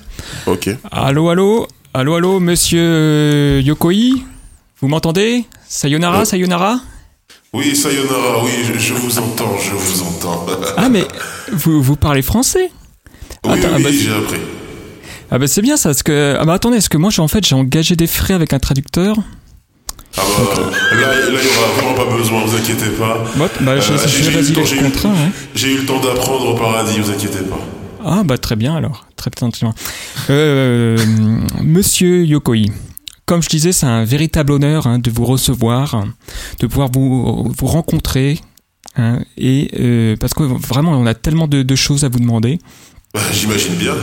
Ok. Allô, allô Allô, allô, monsieur euh, Yokoi Vous m'entendez Sayonara, Ouais. sayonara Oui, Sayonara, oui, je, je vous entends, je vous entends. Ah mais vous, vous parlez français oui, Attends, oui, ah bah, j'ai appris. Ah bah c'est bien ça, parce que... Ah bah attendez, est-ce que moi j'ai en fait j'ai engagé des frais avec un traducteur Ah bah, là, là, il y aura vraiment pas besoin, vous inquiétez pas. Hop, bah j'ai Euh, j'ai j'ai eu temps, j'ai eu- hein. J'ai eu le temps d'apprendre au paradis, vous inquiétez pas. Ah bah très bien alors, très bien. très bien. Euh, Monsieur Yokoi, comme je disais, c'est un véritable honneur hein, de vous recevoir, de pouvoir vous, vous rencontrer, hein, et euh, parce que vraiment on a tellement de, de choses à vous demander. Bah, J'imagine bien.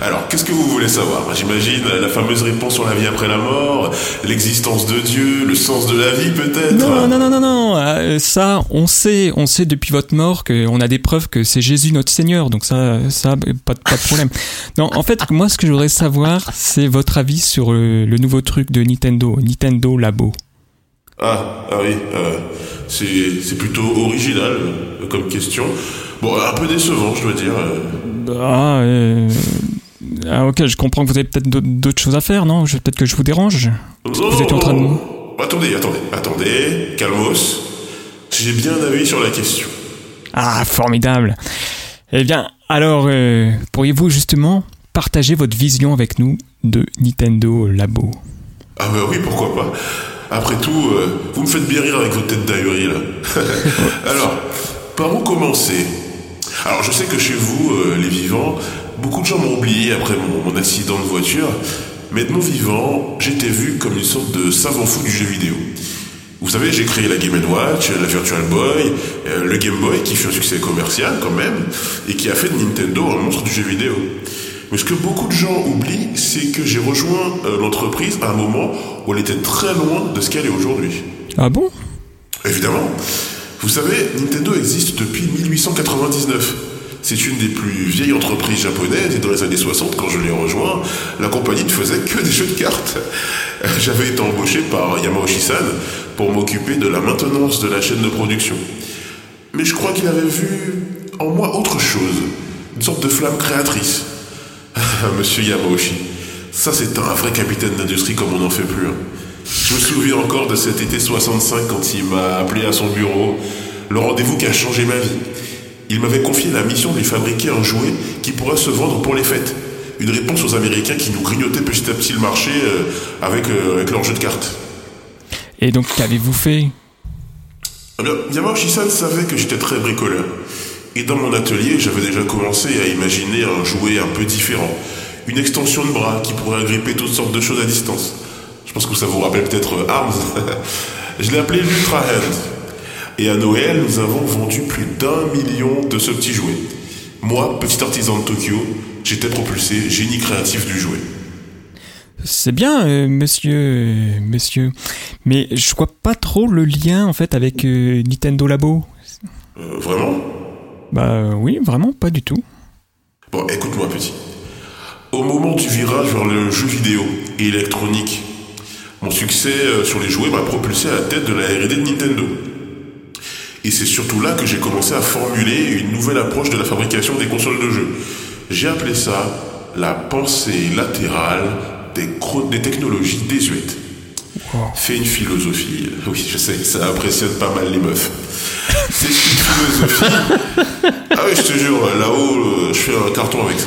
Alors, qu'est-ce que vous voulez savoir? J'imagine la fameuse réponse sur la vie après la mort, l'existence de Dieu, le sens de la vie peut-être? Non, non, non, non, non, euh, ça on sait, on sait depuis votre mort qu'on a des preuves que c'est Jésus notre Seigneur, donc ça, ça pas, de- pas de problème. Non, en fait, moi ce que je voudrais savoir, c'est votre avis sur euh, le nouveau truc de Nintendo, Nintendo Labo. Ah, ah oui, euh, c'est c'est plutôt original euh, comme question. Bon, un peu décevant, je dois dire. euh. Ah, euh, ah, ok, je comprends que vous avez peut-être d'autres- choses à faire, non? Je- Peut-être que je vous dérange Vous étiez en train de... Attendez, attendez, attendez, calmos. J'ai bien un avis sur la question. Ah, formidable. Eh bien, alors, euh, pourriez-vous justement partager votre vision avec nous de Nintendo Labo? Ah bah oui, pourquoi pas. Après tout, euh, vous me faites bien rire avec votre tête d'ahurie là. Alors, par où commencer? Alors, je sais que chez vous, euh, les vivants, beaucoup de gens m'ont oublié après mon, mon accident de voiture, mais de mon vivant, j'étais vu comme une sorte de savant fou du jeu vidéo. Vous savez, j'ai créé la Game Watch, la Virtual Boy, euh, le Game Boy qui fut un succès commercial quand même, et qui a fait de Nintendo un monstre du jeu vidéo. Mais ce que beaucoup de gens oublient, c'est que j'ai rejoint euh, l'entreprise à un moment où elle était très loin de ce qu'elle est aujourd'hui. Ah bon? Évidemment. Vous savez, Nintendo existe depuis 1899. C'est une des plus vieilles entreprises japonaises et dans les années 60, quand je l'ai rejoint, la compagnie ne faisait que des jeux de cartes. J'avais été embauché par Yamauchi-san pour m'occuper de la maintenance de la chaîne de production. Mais je crois qu'il avait vu en moi autre chose, une sorte de flamme créatrice. Monsieur Yamauchi, ça c'est un vrai capitaine d'industrie comme on n'en fait plus. hein. Je me souviens encore de cet été 65 quand il m'a appelé à son bureau, le rendez-vous qui a changé ma vie. Il m'avait confié la mission de lui fabriquer un jouet qui pourrait se vendre pour les fêtes. Une réponse aux Américains qui nous grignotaient petit à petit le marché euh, avec, euh, avec leur jeu de cartes. Et donc, qu'avez-vous fait? Eh bien, Yamauchi-san savait que j'étais très bricoleur. Et dans mon atelier, j'avais déjà commencé à imaginer un jouet un peu différent. Une extension de bras qui pourrait agripper toutes sortes de choses à distance. Je pense que ça vous rappelle peut-être euh, Arms. Je l'ai appelé l'Ultra Hand. Et à Noël, nous avons vendu plus d'un million de ce petit jouet. Moi, petit artisan de Tokyo, j'étais propulsé génie créatif du jouet. C'est bien, euh, monsieur, euh, monsieur. Mais je vois pas trop le lien en fait avec euh, Nintendo Labo. Vraiment? Bah oui, vraiment pas du tout. Bon, écoute-moi, petit. Au moment du virage vers le jeu vidéo et électronique, mon succès euh, sur les jouets m'a propulsé à la tête de la R&D de Nintendo. Et c'est surtout là que j'ai commencé à formuler une nouvelle approche de la fabrication des consoles de jeux. J'ai appelé ça la pensée latérale des, technologies désuètes. Fais une philosophie. Oui, je sais, ça impressionne pas mal les meufs. C'est une philosophie. Ah oui, je te jure, là-haut, euh, je fais un carton avec ça.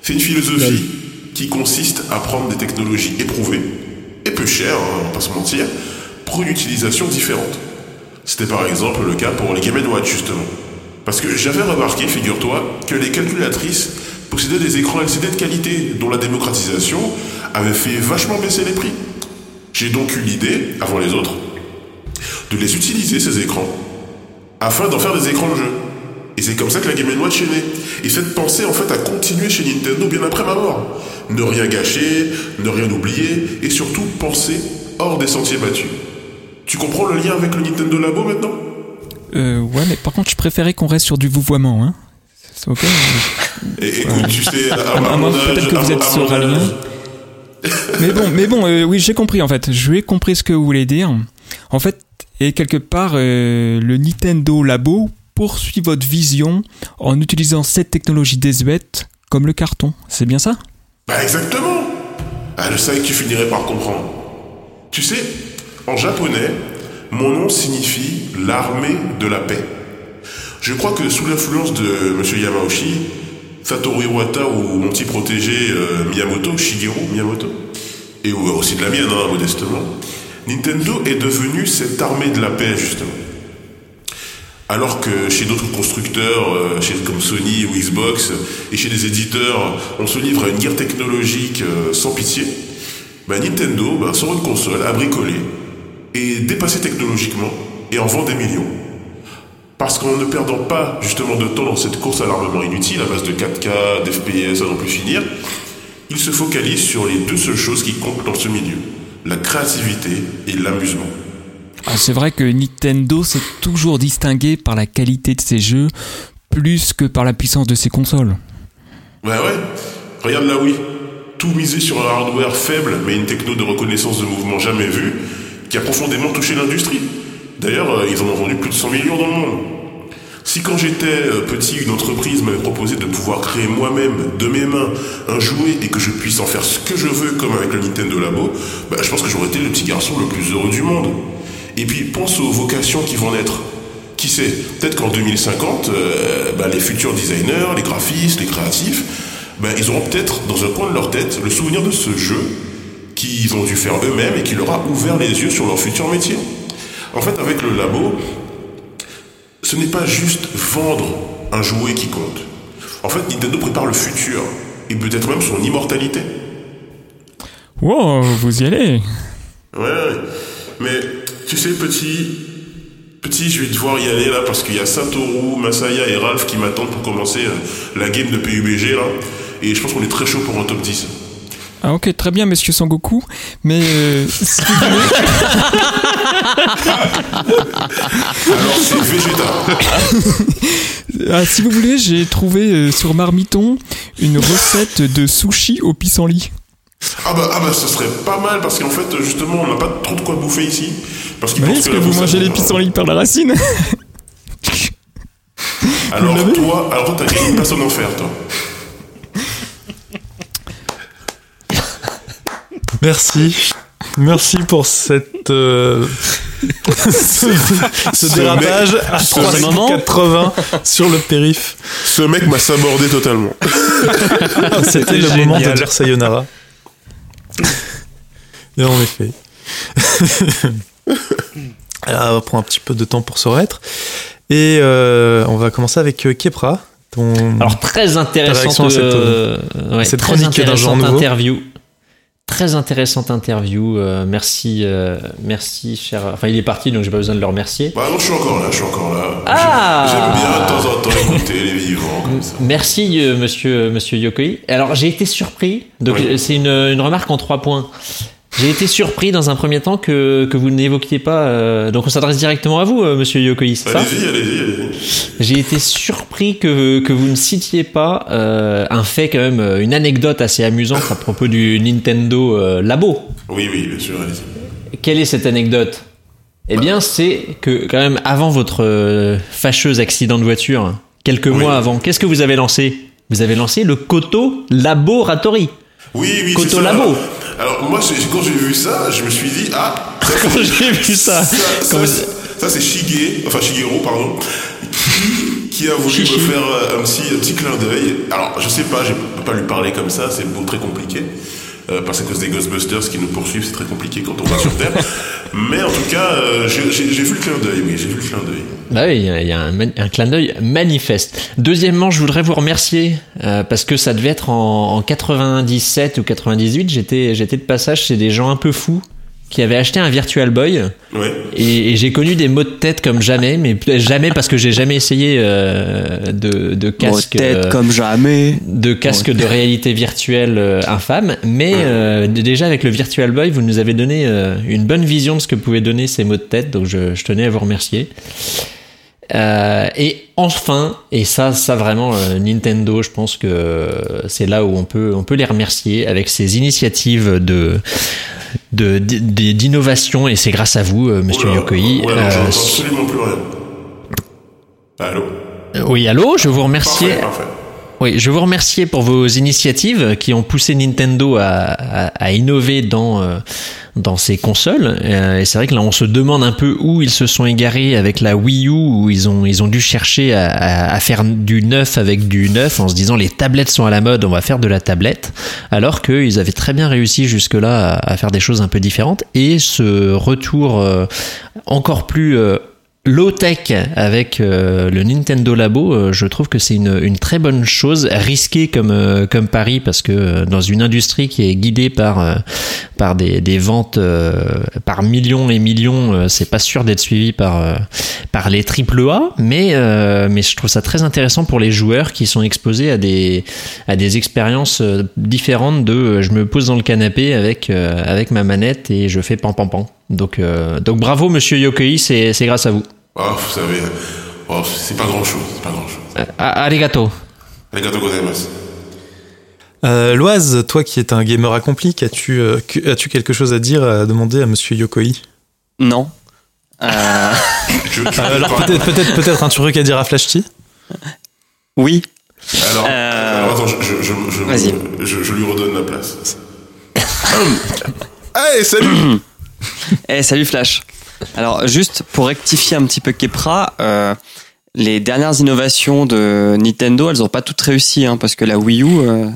C'est une philosophie qui consiste à prendre des technologies éprouvées, et peu chères, hein, on va pas se mentir, pour une utilisation différente. C'était par exemple le cas pour les Game Watch, justement. Parce que j'avais remarqué, figure-toi, que les calculatrices possédaient des écrans LCD de qualité, dont la démocratisation avait fait vachement baisser les prix. J'ai donc eu l'idée, avant les autres, de les utiliser, ces écrans, afin d'en faire des écrans de jeu. Et c'est comme ça que la Game Watch est née. Et cette pensée, en fait, a continué chez Nintendo bien après ma mort. Ne rien gâcher, ne rien oublier, et surtout penser hors des sentiers battus. Tu comprends le lien avec le Nintendo Labo maintenant? Euh, ouais, mais par contre, je préférais qu'on reste sur du vouvoiement, hein. C'est ok Et écoute, tu sais, à, À mon peut-être que vous êtes âge- Mais bon, mais bon, euh, oui, j'ai compris en fait. Je ai compris ce que vous voulez dire. En fait, et quelque part, euh, le Nintendo Labo poursuit votre vision en utilisant cette technologie désuète comme le carton. C'est bien ça? Bah exactement Ah, je savais que tu finirais par comprendre. Tu sais, en japonais, mon nom signifie l'armée de la paix. Je crois que sous l'influence de M. Yamauchi, Satoru Iwata ou mon petit protégé euh, Miyamoto, Shigeru Miyamoto, et aussi de la mienne, hein, modestement, Nintendo est devenu cette armée de la paix, justement. Alors que chez d'autres constructeurs, euh, chez, comme Sony ou Xbox, et chez des éditeurs, on se livre à une guerre technologique euh, sans pitié, bah, Nintendo bah, sort une console à bricoler et dépasser technologiquement et en vend des millions. Parce qu'en ne perdant pas justement de temps dans cette course à l'armement inutile à base de 4K, d'FPS à n'en plus finir, il se focalise sur les deux seules choses qui comptent dans ce milieu, la créativité et l'amusement. Ah, C'est vrai que Nintendo s'est toujours distingué par la qualité de ses jeux plus que par la puissance de ses consoles. Bah ouais, regarde la Wii. Tout misé sur un hardware faible, mais une techno de reconnaissance de mouvement jamais vue, qui a profondément touché l'industrie. D'ailleurs, euh, ils en ont vendu plus de 100 millions dans le monde. Si quand j'étais euh, petit, une entreprise m'avait proposé de pouvoir créer moi-même, de mes mains, un jouet et que je puisse en faire ce que je veux, comme avec le Nintendo Labo, bah, je pense que j'aurais été le petit garçon le plus heureux du monde. Et puis pense aux vocations qui vont naître. Qui sait Peut-être qu'en 2050, euh, bah, les futurs designers, les graphistes, les créatifs, bah, ils auront peut-être dans un coin de leur tête le souvenir de ce jeu qu'ils ont dû faire eux-mêmes et qui leur a ouvert les yeux sur leur futur métier. En fait, avec le labo, ce n'est pas juste vendre un jouet qui compte. En fait, Nintendo prépare le futur et peut-être même son immortalité. Wow, vous y allez. Ouais, ouais. mais tu sais, petit, petit, je vais devoir y aller là parce qu'il y a Satoru, Masaya et Ralph qui m'attendent pour commencer euh, la game de PUBG là. Et je pense qu'on est très chaud pour un top 10. Ah ok, très bien, monsieur Sangoku. Mais euh, si vous voulez... Alors c'est Vegeta. Ah, si vous voulez, j'ai trouvé euh, sur Marmiton une recette de sushi au pissenlit. Ah bah, ah bah ce serait pas mal parce qu'en fait justement on n'a pas trop de quoi bouffer ici. Parce qu'ils Oui, pensent est-ce que vous mangez les pissenlits par la racine Alors toi, alors toi t'as gagné une personne en fer toi. Merci. Merci pour cette euh, ce, ce Ce dérapage mec- à ce 380 sur le périph. Ce mec m'a sabordé totalement. C'était le moment de dire sayonara. Et en effet. Va prendre un petit peu de temps pour se remettre. Et euh, on va commencer avec euh, Kepra. Ton... Alors très intéressante, cette, euh, ouais, cette très chronique d'un genre intéressante nouveau. interview. Très intéressante interview. euh, merci, euh, merci cher. Enfin, il est parti, donc j'ai pas besoin de le remercier. Bah non, je suis encore là, je suis encore là. Ah J'aime bien de temps en temps écouter les vivants comme ça. Merci euh, monsieur monsieur Yokoi. Alors j'ai été surpris. Donc Oui. euh, c'est une, une remarque en trois points. J'ai été surpris dans un premier temps que, que vous n'évoquiez pas. euh, donc on s'adresse directement à vous, euh, monsieur Yokoi, c'est ça Allez-y, allez-y, allez-y. J'ai été surpris que, que vous ne citiez pas euh, un fait quand même, une anecdote assez amusante à propos du Nintendo Labo. Oui, oui, bien sûr, allez-y. Quelle est cette anecdote? Eh bien, c'est que quand même avant votre fâcheux accident de voiture, quelques Oui. mois avant, qu'est-ce que vous avez lancé? Vous avez lancé le Koto Laboratory. Oui, oui, Koto c'est ça. Labo. Alors moi, quand j'ai vu ça, je me suis dit, ah, Quand j'ai vu ça, ça, ça, ça, c'est Shige, enfin Shigeru, pardon, qui, qui a voulu Chichi. me faire euh, un petit, un petit clin d'œil. Alors, je sais pas, je peux pas lui parler comme ça, c'est très compliqué. Euh, parce qu'à cause des Ghostbusters qui nous poursuivent, c'est très compliqué quand on va sur Terre. Mais en tout cas, euh, j'ai vu le clin d'œil, oui, j'ai vu le clin d'œil. Bah oui, il y a, un clin d'œil manifeste. Deuxièmement, je voudrais vous remercier euh, parce que ça devait être en, en 97 ou 98. J'étais, j'étais de passage chez des gens un peu fous qui avaient acheté un Virtual Boy Ouais. et, et j'ai connu des maux de tête comme jamais, mais jamais parce que j'ai jamais essayé euh, de, de casque. tête euh, comme jamais. de casque de réalité virtuelle euh, infâme, mais euh, d- déjà avec le Virtual Boy, vous nous avez donné euh, une bonne vision de ce que pouvaient donner ces mots de tête, donc je, je tenais à vous remercier. Euh, et enfin, et ça, ça vraiment, euh, Nintendo, je pense que c'est là où on peut, on peut les remercier avec ces initiatives de de- d'innovation et c'est grâce à vous, euh, Monsieur Oula, Yokoi. Ouais, alors, Euh, absolument plus rien. Allô? Oui, allô, je vous remercie. Parfait, parfait. Oui, je vous remercie pour vos initiatives qui ont poussé Nintendo à, innover dans euh, ses consoles. Euh, et c'est vrai que là, on se demande un peu où ils se sont égarés avec la Wii U, où ils ont dû chercher à, faire du neuf avec du neuf, en se disant les tablettes sont à la mode, on va faire de la tablette, alors qu'ils avaient très bien réussi jusque là à, faire des choses un peu différentes. Et ce retour euh, encore plus low-tech avec euh, le Nintendo Labo, euh, je trouve que c'est une, une très bonne chose, risquée comme, euh, comme pari, parce que euh, dans une industrie qui est guidée par, euh, par des, des ventes euh, par millions et millions, c'est pas sûr d'être suivi par, par les triple A, mais, mais je trouve ça très intéressant pour les joueurs qui sont exposés à des, à des expériences différentes de je me pose dans le canapé avec, avec ma manette et je fais pan pan pan. Donc, donc bravo monsieur Yokoi, c'est grâce à vous. Ah, vous savez, oh, c'est pas grand chose, c'est pas grand chose. Euh, arigato. Arigato gozaimasu. Euh, Loise, toi qui es un gamer accompli, qu'as-tu euh, as-tu quelque chose à dire, à demander à Monsieur Yokoi? Non. Euh, Je- je- Euh, Alors peut-être peut-être peut-être un truc à dire à Flashty oui. Alors, Euh, alors, attends, je, je, je, je, Vas-y. je- je lui redonne la place. hey, salut Eh, salut Flash. Alors, juste pour rectifier un petit peu Kepra, euh, les dernières innovations de Nintendo, elles n'ont pas toutes réussi, hein, parce que la Wii U, euh,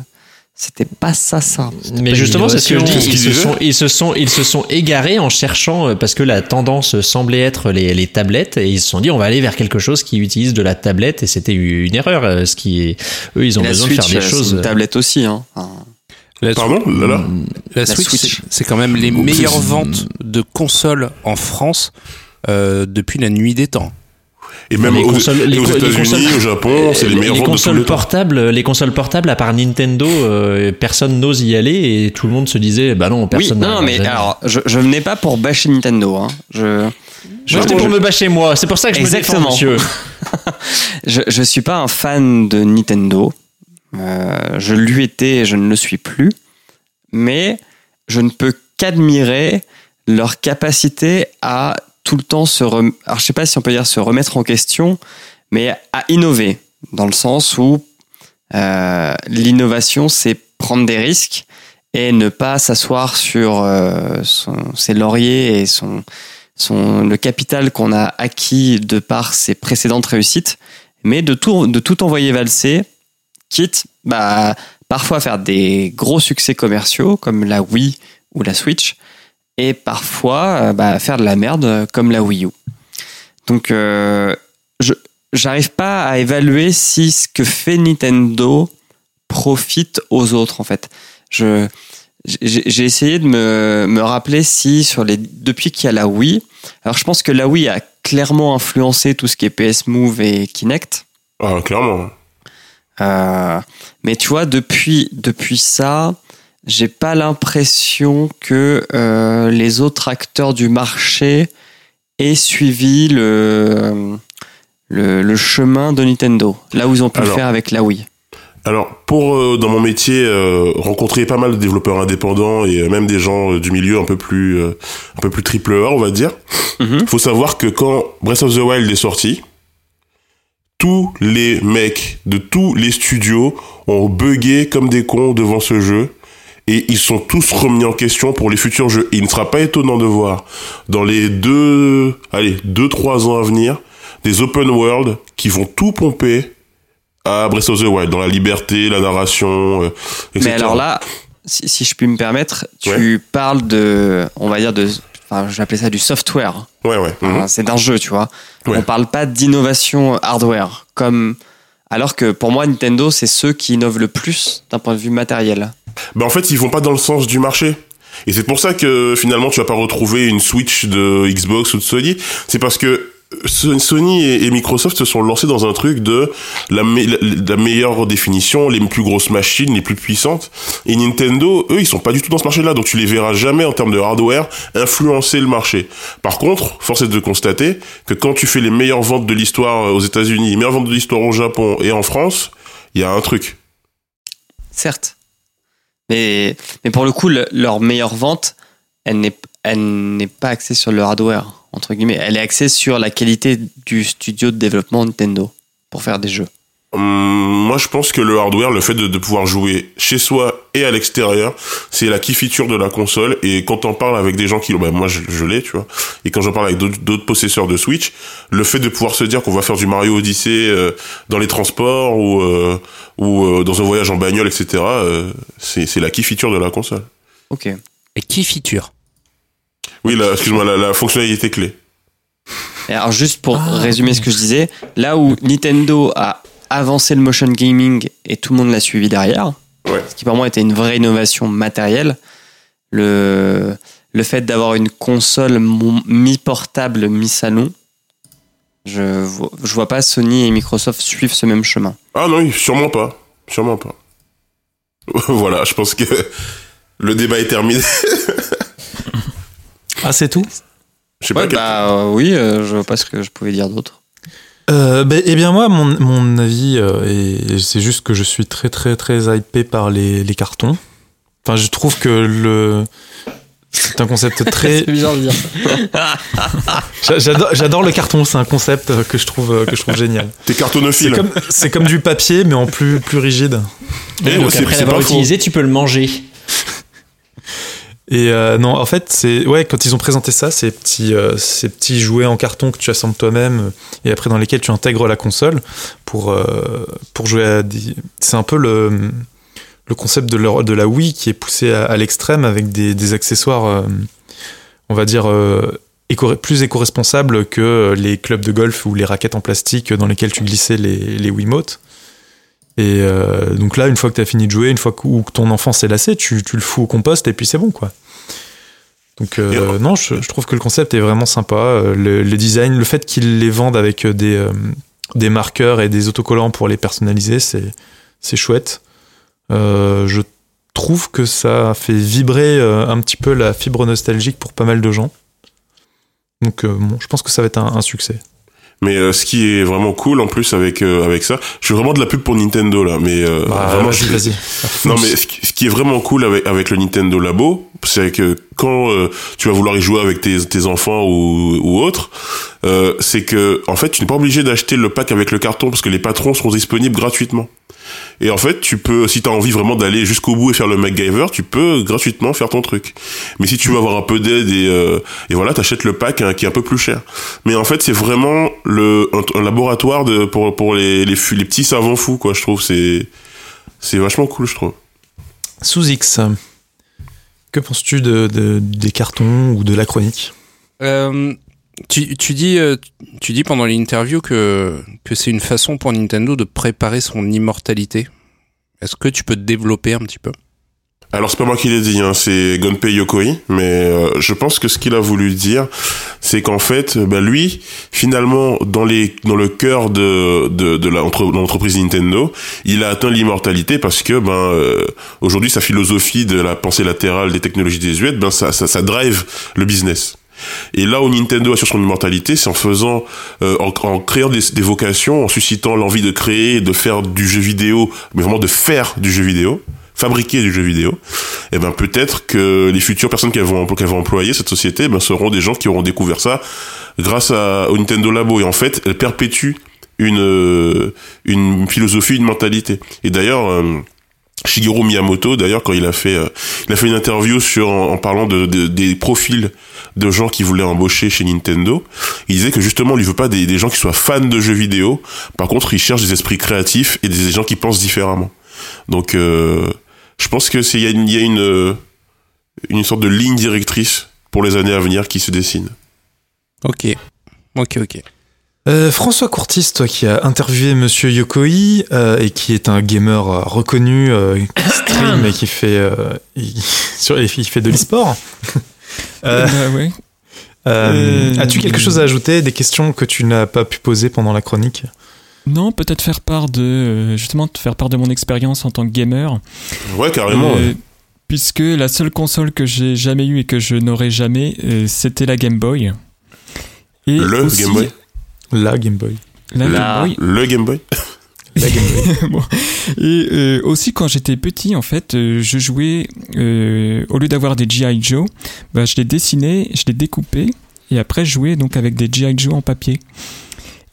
c'était pas ça, ça. Mais justement, c'est ce que je dis. Ils se, sont, ils, se sont, ils se sont égarés en cherchant, euh, parce que la tendance semblait être les, les tablettes, et ils se sont dit, on va aller vers quelque chose qui utilise de la tablette, et c'était une erreur. euh, Ce qui est, eux, ils ont Et besoin Switch, de faire des euh, choses. C'est une tablette aussi, hein. Enfin, La, Pardon là, là la La Switch, Switch. c'est- quand même les Oups. meilleures ventes de consoles en France euh, depuis la nuit des temps. Et même Les aux, consoles- et États-Unis, consoles- au Japon, c'est les les, meilleures les ventes de tous consoles les temps. portables, les consoles portables, à part Nintendo, euh, personne n'ose y aller et tout le monde se disait, bah non, Oui, personne. non, n'arrive mais jamais. alors, je, je venais pas pour bâcher Nintendo. Hein. Je, Moi, j'étais pour me bâcher moi. C'est pour ça que je me Exactement. défends, monsieur. je, je suis pas un fan de Nintendo. Euh, je lui étais et je ne le suis plus. Mais je ne peux qu'admirer leur capacité à tout le temps se rem... Alors, sais pas si on peut dire se remettre en question, mais à innover. Dans le sens où euh, l'innovation, c'est prendre des risques et ne pas s'asseoir sur euh, ses lauriers et le capital qu'on a acquis de par ses précédentes réussites, mais de tout envoyer valser, quitte bah, parfois faire des gros succès commerciaux comme la Wii ou la Switch, et parfois euh, bah, faire de la merde euh, comme la Wii U. Donc, euh, j'arrive pas à évaluer si ce que fait Nintendo profite aux autres en fait. Je j'ai essayé de me, me rappeler si sur les depuis qu'il y a la Wii, alors je pense que la Wii a clairement influencé tout ce qui est PS Move et Kinect. Ah, clairement. Euh, mais tu vois, depuis, depuis ça, j'ai pas l'impression que euh, les autres acteurs du marché aient suivi le, le, le chemin de Nintendo, là où ils ont pu le faire avec la Wii. Alors, pour euh, dans mon métier euh, rencontrer pas mal de développeurs indépendants et euh, même des gens euh, du milieu un peu plus euh, un peu plus triple A, on va dire. Mhm. Faut savoir que quand Breath of the Wild est sorti, tous les mecs de tous les studios ont bugué comme des cons devant ce jeu et ils sont tous remis en question pour les futurs jeux. Et il ne sera pas étonnant de voir dans les deux, allez, deux trois ans à venir des open world qui vont tout pomper à Breath of the Wild dans la liberté, la narration, euh, etc. Mais alors là, si, si je puis me permettre, tu parles de, on va dire de, enfin, j'appelais ça du software. ouais, ouais. mhm. C'est d'un jeu, tu vois. Ouais. On parle pas d'innovation hardware, comme alors que pour moi Nintendo c'est ceux qui innovent le plus d'un point de vue matériel. Ben en fait, ils vont pas dans le sens du marché. Et c'est pour ça que finalement, tu vas pas retrouver une Switch de Xbox ou de Sony. C'est parce que Sony et Microsoft se sont lancés dans un truc de la, me- la- la meilleure définition, les plus grosses machines, les plus puissantes. Et Nintendo, eux, ils sont pas du tout dans ce marché-là. Donc tu les verras jamais en termes de hardware influencer le marché. Par contre, force est de constater que quand tu fais les meilleures ventes de l'histoire aux États-Unis, les meilleures ventes de l'histoire au Japon et en France, il y a un truc. Certes, mais mais pour le coup le- leur meilleure vente, n'est elle n'est pas axée sur le hardware entre guillemets. Elle est axée sur la qualité du studio de développement Nintendo pour faire des jeux. Hum, moi, je pense que le hardware, le fait de, de pouvoir jouer chez soi et à l'extérieur, c'est la key feature de la console. Et quand on parle avec des gens qui, l'ont, bah, moi, je, je l'ai, tu vois. Et quand j'en parle avec d'autres possesseurs de Switch, le fait de pouvoir se dire qu'on va faire du Mario Odyssey euh, dans les transports ou euh, ou euh, dans un voyage en bagnole, etc. euh, c'est la key feature de la console. Ok. Et qui feature Oui, la, excuse-moi, la, la fonctionnalité clé. Et alors juste pour résumer ce que je disais, là où Nintendo a avancé le motion gaming et tout le monde l'a suivi derrière, Ouais. ce qui pour moi était une vraie innovation matérielle, le, le fait d'avoir une console mi-portable, mi-salon, je, vois- je vois pas Sony et Microsoft suivre ce même chemin. Ah non, sûrement pas, sûrement pas. voilà, je pense que le débat est terminé. Ah, c'est tout Je sais pas. Quel- bah euh, oui, euh, je vois pas ce que je pouvais dire d'autre. Euh, ben, eh bien moi, mon, mon avis, euh, et c'est juste que je suis très très très hypé par les, les cartons. Enfin, je trouve que le c'est un concept très. C'est bizarre de dire. J'a- J'adore, j'adore le carton. C'est un concept que je trouve que je trouve génial. T'es C'est cartonophile. comme c'est comme du papier mais en plus plus rigide. Eh, Donc ouais, c'est- après c'est l'avoir pas faux. utilisé, tu peux le manger. Et euh, non, en fait, c'est ouais, quand ils ont présenté ça, ces petits, euh, jouets en carton que tu assembles toi-même euh, et après dans lesquels tu intègres la console pour jouer à des... c'est un peu le concept de, de la Wii qui est poussé à, l'extrême avec des, accessoires, on va dire plus éco-responsables que les clubs de golf ou les raquettes en plastique dans lesquelles tu glissais les les Wiimotes. Et euh, donc là, une fois que tu as fini de jouer, une fois que, ou que ton enfant s'est lassé, tu, tu le fous au compost et puis c'est bon, quoi. Donc euh, non, je, je trouve que le concept est vraiment sympa. Euh, Le, le design, le fait qu'ils les vendent avec des, euh, des marqueurs et des autocollants pour les personnaliser, c'est c'est chouette. Je trouve que ça fait vibrer un petit peu la fibre nostalgique pour pas mal de gens. Donc bon, je pense que ça va être un, un succès. Mais euh, ce qui est vraiment cool en plus avec euh, avec ça, je suis vraiment de la pub pour Nintendo là, mais euh, Bah, vraiment je- vas-y. Non mais ce qui, ce qui est vraiment cool avec avec le Nintendo Labo, c'est que quand euh, tu vas vouloir y jouer avec tes tes enfants ou ou autres, euh, c'est que en fait tu n'es pas obligé d'acheter le pack avec le carton parce que les patrons seront disponibles gratuitement. Et en fait, tu peux, si tu as envie vraiment d'aller jusqu'au bout et faire le MacGyver, tu peux gratuitement faire ton truc. Mais si tu veux avoir un peu d'aide et, euh, et voilà, t'achètes le pack hein, qui est un peu plus cher. Mais en fait, c'est vraiment le un, un laboratoire de pour pour les les, les petits savants fous quoi. Je trouve c'est c'est vachement cool, je trouve. Sous X, que penses-tu de, de- des cartons ou de la chronique? Euh, tu, tu dis, euh, tu dis pendant l'interview que, que c'est une façon pour Nintendo de préparer son immortalité. Est-ce que tu peux te développer un petit peu? Alors c'est pas moi qui l'ai dit, hein, c'est Gunpei Yokoi, mais euh, je pense que ce qu'il a voulu dire, c'est qu'en fait, euh, bah, lui, finalement, dans les dans le cœur de de, de l'entreprise Nintendo, il a atteint l'immortalité parce que ben euh, aujourd'hui sa philosophie de la pensée latérale des technologies désuètes, ben ça ça, ça drive le business. Et là où Nintendo assure son immortalité, c'est en faisant, euh, en, créant des, vocations, en suscitant l'envie de créer, de faire du jeu vidéo, mais vraiment de faire du jeu vidéo, fabriquer du jeu vidéo. Et ben peut-être que les futures personnes qui vont, vont employer cette société, ben seront des gens qui auront découvert ça grâce à, au Nintendo Labo. Et en fait, elle perpétue une euh, une philosophie, une mentalité. Et d'ailleurs. euh, Shigeru Miyamoto, d'ailleurs, quand il a fait, euh, il a fait une interview sur en, parlant de, de- des profils de gens qui voulaient embaucher chez Nintendo. Il disait que justement, lui veut pas des, des gens qui soient fans de jeux vidéo. Par contre, il cherche des esprits créatifs et des gens qui pensent différemment. Donc, euh, je pense que c'est il y a une, il y a une euh, une sorte de ligne directrice pour les années à venir qui se dessine. Ok, ok, ok. Euh, François Courtis, toi qui as interviewé Monsieur Yokoi euh, et qui est un gamer reconnu, euh, qui stream et qui fait, euh, il, sur- il fait de l'e-sport. Euh, Bah ouais. euh, Euh, As-tu quelque chose à ajouter, des questions que tu n'as pas pu poser pendant la chronique? Non, peut-être faire part de euh, justement faire part de mon expérience en tant que gamer. Ouais, carrément. Euh, ouais. Puisque la seule console que j'ai jamais eue et que je n'aurai jamais, euh, c'était la Game Boy. Et Le aussi- Game Boy. La Game Boy. La La- Game Boy. Le Game Boy. La Game Boy. Bon. Et euh, aussi quand j'étais petit, en fait, euh, je jouais euh, au lieu d'avoir des GI Joe, bah, je les dessinais, je les découpais et après je jouais donc avec des GI Joe en papier.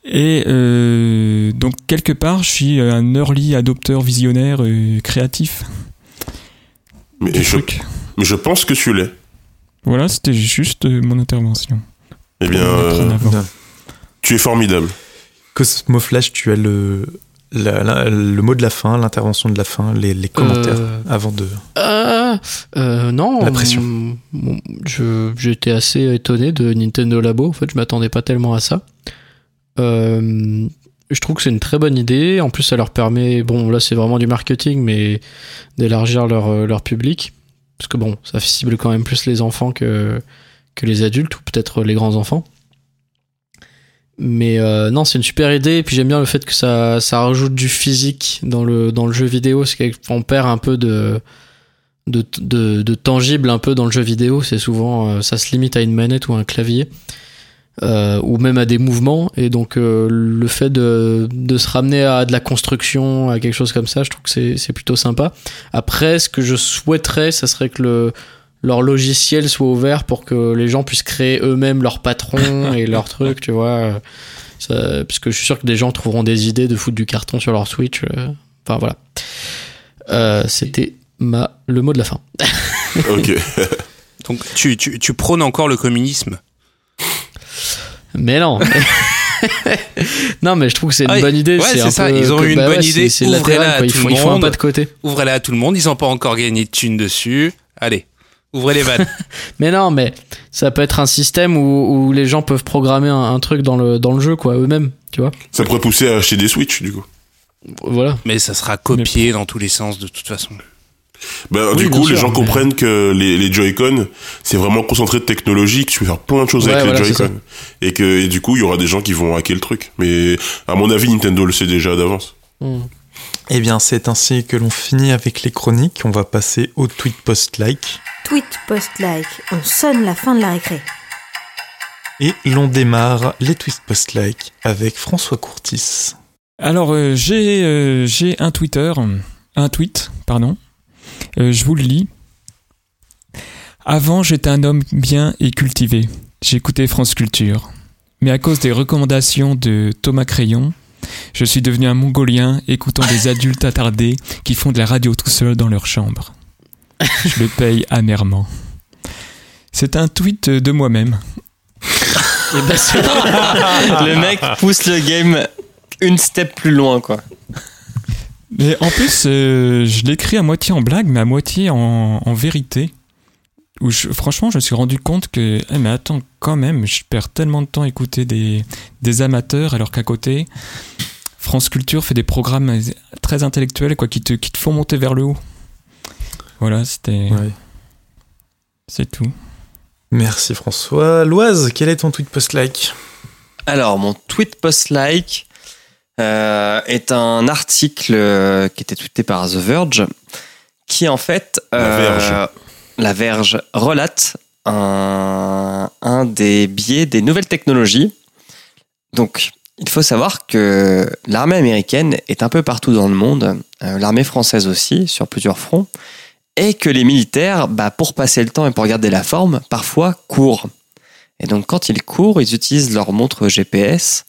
Et euh, donc quelque part, je suis un early adopteur visionnaire euh, créatif Mais je, truc. mais je pense que tu l'es. Voilà, c'était juste euh, mon intervention. Eh bien, euh, tu es formidable. Cosmo Flash, tu as le, la- la- le mot de la fin, l'intervention de la fin, les, les commentaires Euh, avant de. Ah, euh, non. La pression. mm, bon, je, j'étais assez étonné de Nintendo Labo. En fait, je m'attendais pas tellement à ça. Euh, je trouve que c'est une très bonne idée. En plus, ça leur permet, bon, là, c'est vraiment du marketing, mais d'élargir leur, euh, leur public. Parce que bon, ça cible quand même plus les enfants que, que les adultes, ou peut-être les grands enfants. Mais euh, non, c'est une super idée. Et puis j'aime bien le fait que ça, ça rajoute du physique dans le, dans le jeu vidéo. C'est qu'on perd un peu de, de, de, tangible un peu dans le jeu vidéo. C'est souvent, euh, ça se limite à une manette ou un clavier. Euh, ou même à des mouvements. Et donc le fait de, de se ramener à de la construction, à quelque chose comme ça, je trouve que c'est plutôt sympa. Après, ce que je souhaiterais, ça serait que le, leur logiciel soit ouvert pour que les gens puissent créer eux-mêmes leur patron et leur truc, tu vois. Ça, parce que je suis sûr que des gens trouveront des idées de foutre du carton sur leur Switch. euh. Enfin voilà. Euh, C'était ma le mot de la fin. Ok. Donc tu, tu, tu prônes encore le communisme? Mais non. non, mais je trouve que c'est une Ah bonne idée. Ouais, c'est un ça, peu ils ont eu une bah bonne ouais, idée, ouvrez-la à quoi. Tout font, le ils font un monde. pas de côté. Ouvrez-la à tout le monde, ils n'ont pas encore gagné de thunes dessus. Allez, ouvrez les vannes. Mais non, mais ça peut être un système où, où les gens peuvent programmer un, un truc dans le, dans le jeu, quoi, eux-mêmes, tu vois. Ça pourrait pousser à acheter des Switch, du coup. Voilà. Mais ça sera copié dans tous les sens de toute façon. Ben, Oui, du coup, les gens mais- comprennent que les, les Joy-Con, c'est vraiment concentré de technologie, que tu peux faire plein de choses Ouais, avec voilà, les Joy-Con. Et que, et du coup, il y aura des gens qui vont hacker le truc. Mais, à mon avis, Nintendo le sait déjà d'avance. Hmm. Eh bien, c'est ainsi que l'on finit avec les chroniques. On va passer au tweet post-like. Tweet post-like, on sonne la fin de la récré. Et l'on démarre les tweets post-like avec François Courtis. Alors, euh, j'ai euh, j'ai un Twitter, un tweet, pardon. Euh, je vous le lis. Avant, j'étais un homme bien et cultivé. J'écoutais France Culture. Mais à cause des recommandations de Thomas Crayon, je suis devenu un mongolien écoutant des adultes attardés qui font de la radio tout seuls dans leur chambre. Je le paye amèrement. C'est un tweet de moi-même. Et bah, c'est- le mec pousse le game une step plus loin, quoi. Mais en plus, euh, je l'écris à moitié en blague, mais à moitié en, en vérité. Où je- franchement, je me suis rendu compte que, eh, mais attends, quand même, je perds tellement de temps à écouter des, des amateurs, alors qu'à côté, France Culture fait des programmes très intellectuels, quoi, qui te, qui te font monter vers le haut. Voilà, c'était. Ouais. C'est tout. Merci François. Loise, quel est ton tweet post-like? Alors, mon tweet post-like euh, est un article euh, qui était tweeté par The Verge, qui en fait, La euh, Verge. La Verge relate un, des biais des nouvelles technologies. Donc, il faut savoir que l'armée américaine est un peu partout dans le monde, euh, l'armée française aussi, sur plusieurs fronts, et que les militaires, bah, pour passer le temps et pour garder la forme, parfois courent. Et donc, quand ils courent, ils utilisent leur montre GPS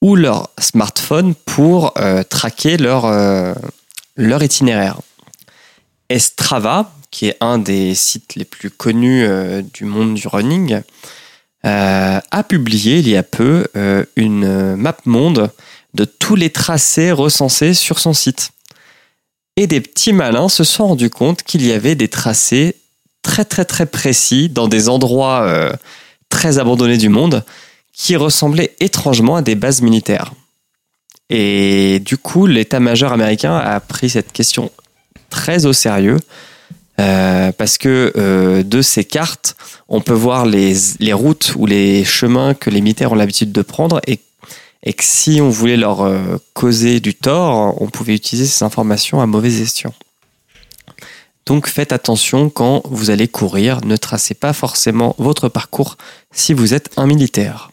ou leur smartphone pour euh, traquer leur, euh, leur itinéraire. Et Strava, qui est un des sites les plus connus euh, du monde du running, euh, a publié il y a peu euh, une map monde de tous les tracés recensés sur son site. Et des petits malins se sont rendus compte qu'il y avait des tracés très très très précis dans des endroits très abandonnés du monde qui ressemblaient étrangement à des bases militaires. Et du coup, l'état-major américain a pris cette question très au sérieux euh, parce que euh, de ces cartes, on peut voir les, les routes ou les chemins que les militaires ont l'habitude de prendre et, et que si on voulait leur euh, causer du tort, on pouvait utiliser ces informations à mauvais escient. Donc faites attention quand vous allez courir, ne tracez pas forcément votre parcours si vous êtes un militaire.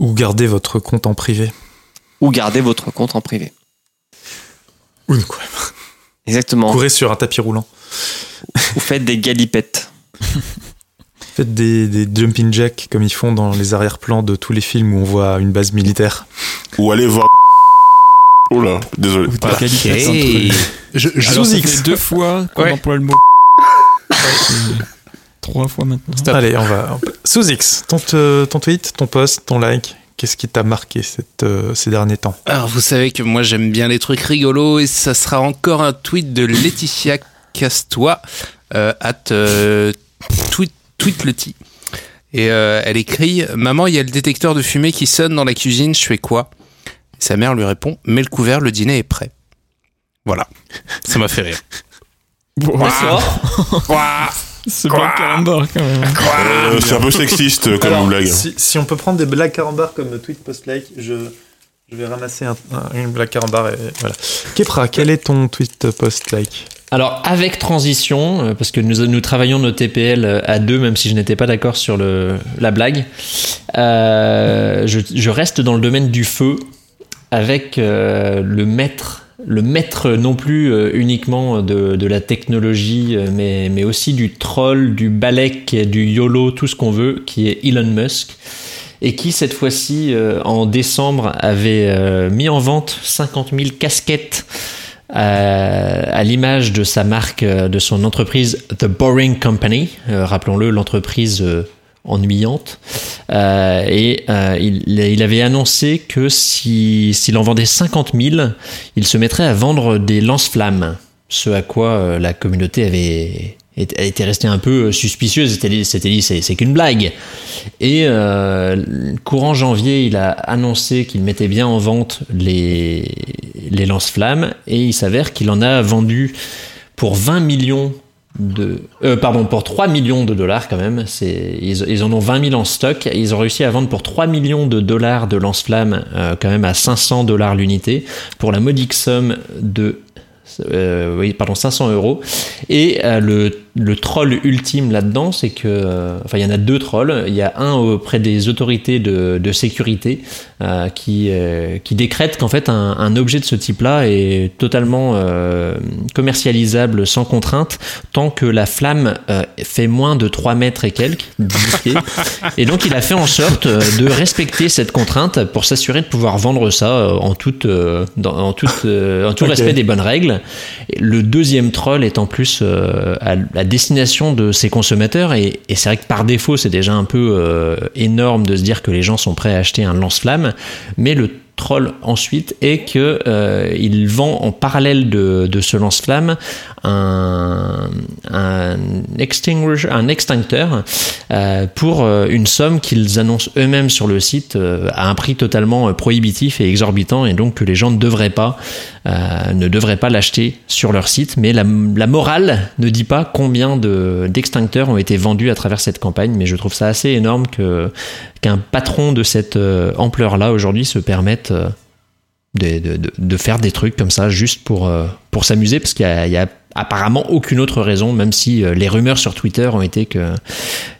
Ou gardez votre compte en privé. Ou gardez votre compte en privé. Ou quoi Exactement. Courez sur un tapis roulant. Ou faites des galipettes. Faites des, des jumping jacks comme ils font dans les arrière-plans de tous les films où on voit une base militaire. Ou allez voir. Oh là, désolé. Ou entre- Je, je Alors, sous ça X. fait deux fois qu'on Ouais. emploie le mot. Trois fois maintenant. Allez, on va. Sous X, ton, te- ton tweet, ton post, ton like, qu'est-ce qui t'a marqué cette, euh, ces derniers temps? Alors, vous savez que moi, j'aime bien les trucs rigolos et ça sera encore un tweet de Laetitia Castois, euh, at euh, tweet, tweetleti. Et euh, elle écrit Maman, il y a le détecteur de fumée qui sonne dans la cuisine, je fais quoi? Sa mère lui répond Mets le couvert, le dîner est prêt. Voilà. Ça m'a fait rire. C'est pas le carambar quand même. Euh, c'est un peu sexiste comme Alors, blague. Si, si on peut prendre des blagues carambar comme tweet post-like, je, je vais ramasser un- un- une blague carambar et voilà. Kepra, quel est ton tweet post-like Alors, avec transition, euh, parce que nous, travaillons nos TPL euh, à deux, même si je n'étais pas d'accord sur le, la blague, euh, je, reste dans le domaine du feu avec le maître. Le maître non plus uniquement de, de la technologie, mais, mais aussi du troll, du balek, du YOLO, tout ce qu'on veut, qui est Elon Musk, et qui cette fois-ci, en décembre, avait mis en vente 50 000 casquettes à l'image de sa marque, euh, de son entreprise The Boring Company, euh, rappelons-le, l'entreprise euh, ennuyante. Euh, et euh, il, avait annoncé que si- s'il en vendait 50 000, il se mettrait à vendre des lance-flammes. Ce à quoi euh, la communauté avait était était restée un peu suspicieuse. C'était dit, c'est, qu'une blague. Et euh, courant janvier, il a annoncé qu'il mettait bien en vente les, les lance-flammes et il s'avère qu'il en a vendu pour 20 millions de, euh, pardon, pour 3 millions de dollars quand même. Ils, ils en ont 20 000 en stock. Ils ont réussi à vendre pour 3 millions de dollars de lance-flammes, euh, quand même à 500 dollars l'unité, pour la modique somme de euh, oui, pardon, 500 euros. Et euh, le, le troll ultime là-dedans, c'est que, euh, enfin, il y en a deux trolls. Il y a un auprès des autorités de, de sécurité euh, qui, euh, qui décrète qu'en fait, un, un objet de ce type-là est totalement euh, commercialisable sans contrainte tant que la flamme euh, fait moins de 3 mètres et quelques, 10 pieds. Et donc, il a fait en sorte de respecter cette contrainte pour s'assurer de pouvoir vendre ça en toute, euh, dans- en toute, euh, en tout respect des bonnes règles. Le deuxième troll est en plus euh, à la destination de ses consommateurs et, et c'est vrai que par défaut c'est déjà un peu euh, énorme de se dire que les gens sont prêts à acheter un lance-flamme, mais le troll ensuite est que euh, il vend en parallèle de, de ce lance-flamme un, un, extincteur euh, pour euh, une somme qu'ils annoncent eux-mêmes sur le site à un prix totalement prohibitif et exorbitant et donc que les gens ne devraient pas ne devraient pas l'acheter sur leur site. Mais la, morale ne dit pas combien de d'extincteurs ont été vendus à travers cette campagne mais je trouve ça assez énorme que qu'un patron de cette ampleur là aujourd'hui se permette euh, de, de, de- faire des trucs comme ça juste pour, euh, pour s'amuser parce qu'il y a, il y a apparemment aucune autre raison même si euh, les rumeurs sur Twitter ont été que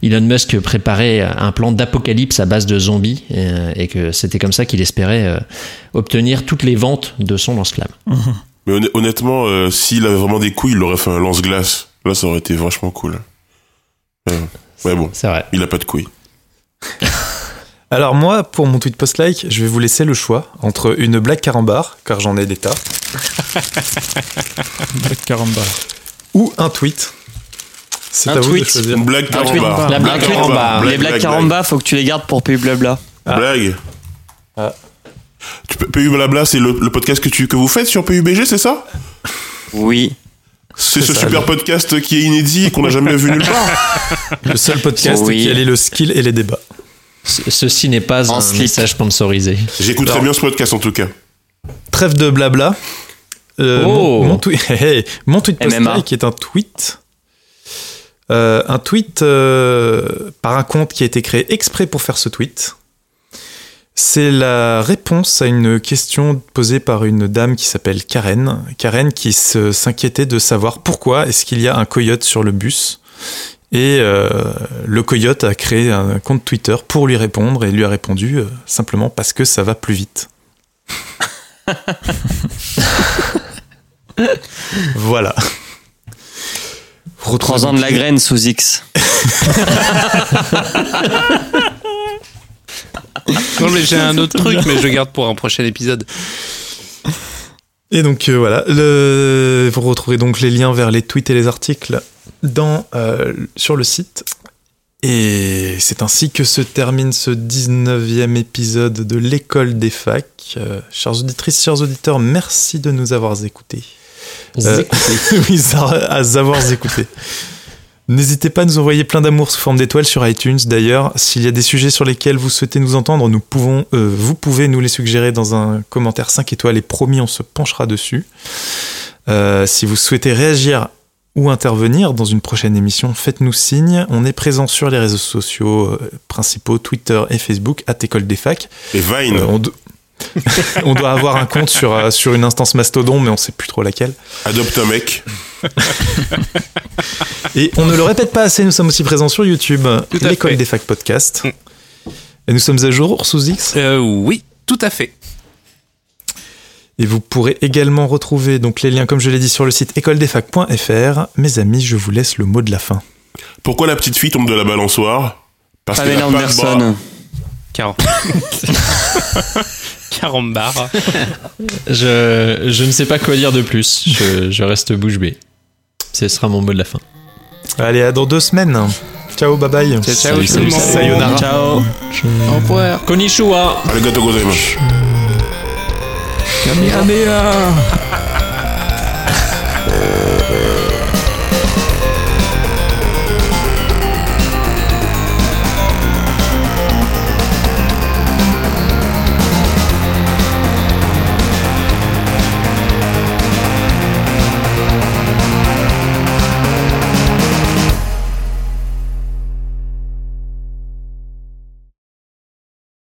Elon Musk préparait un plan d'apocalypse à base de zombies euh, et que c'était comme ça qu'il espérait euh, obtenir toutes les ventes de son lance-flamme. Mais honn- honnêtement, euh, s'il avait vraiment des couilles, il aurait fait un lance-glace. Là, ça aurait été vachement cool. Ouais, ouais bon, C'est vrai. il a pas de couilles. Alors moi, pour mon tweet post-like, je vais vous laisser le choix entre une blague carambar, car j'en ai des tas, Black Caramba. ou un tweet. C'est Un à vous tweet. de choisir. Une blague Un tweet. caramba. La blague. Les blagues caramba, faut que tu les gardes pour P blabla. Ah. Blague. Ah. Tu peux, PU Blabla, c'est le, le podcast que, tu, que vous faites sur PUBG, c'est ça? Oui. C'est ce ça, super podcast qui est inédit et qu'on n'a jamais vu nulle part. Le seul podcast Oui. qui allie le skill et les débats. Ce- Ceci n'est pas En un slip. message sponsorisé. J'écouterai bien ce podcast en tout cas. Trêve de blabla. Euh, Oh. mon, mon tweet, hey, hey, mon tweet MMA. post-like est un tweet. Euh, un tweet euh, par un compte qui a été créé exprès pour faire ce tweet. C'est la réponse à une question posée par une dame qui s'appelle Karen. Karen qui se- s'inquiétait de savoir pourquoi est-ce qu'il y a un coyote sur le bus. Et euh, le coyote a créé un compte Twitter pour lui répondre et lui a répondu euh, simplement parce que ça va plus vite. voilà. Ans de la graine sous X. Non, mais j'ai un autre truc, mais je garde pour un prochain épisode. Et donc euh, voilà, le... vous retrouverez donc les liens vers les tweets et les articles dans, euh, sur le site. Et c'est ainsi que se termine ce 19e épisode de l'école des facs. Euh, chères auditrices, chers auditeurs, merci de nous avoir écoutés. Euh, oui, à avoir écouté. N'hésitez pas à nous envoyer plein d'amour sous forme d'étoiles sur iTunes. D'ailleurs, s'il y a des sujets sur lesquels vous souhaitez nous entendre, nous pouvons, euh, vous pouvez nous les suggérer dans un commentaire 5 étoiles et promis, on se penchera dessus. Euh, si vous souhaitez réagir ou intervenir dans une prochaine émission, faites-nous signe. On est présent sur les réseaux sociaux euh, principaux, Twitter et Facebook, à École des Facs. Et Vine. Euh, on, do- on doit avoir un compte sur, euh, sur une instance Mastodon, mais on sait plus trop laquelle. Adopte un mec. Et on ne le répète pas assez, nous sommes aussi présents sur YouTube, l'école des facs podcast. Et nous sommes à jour sous X. Euh, oui, tout à fait. Et vous pourrez également retrouver donc les liens, comme je l'ai dit, sur le site écoledesfacs.fr. Mes amis, je vous laisse le mot de la fin. Pourquoi la petite fille tombe de la balançoire? Parce qu'elle Pamela a pas de bras. Car... Carambar. Je, je ne sais pas quoi dire de plus. Je, je reste bouche bée. Ce sera mon mot de la fin. Allez, à dans deux semaines. Ciao, bye bye. Ciao, ciao, Salut. Sayonara. Ciao. Au revoir. Konnichiwa Arigato gozaimasu. Kamehameha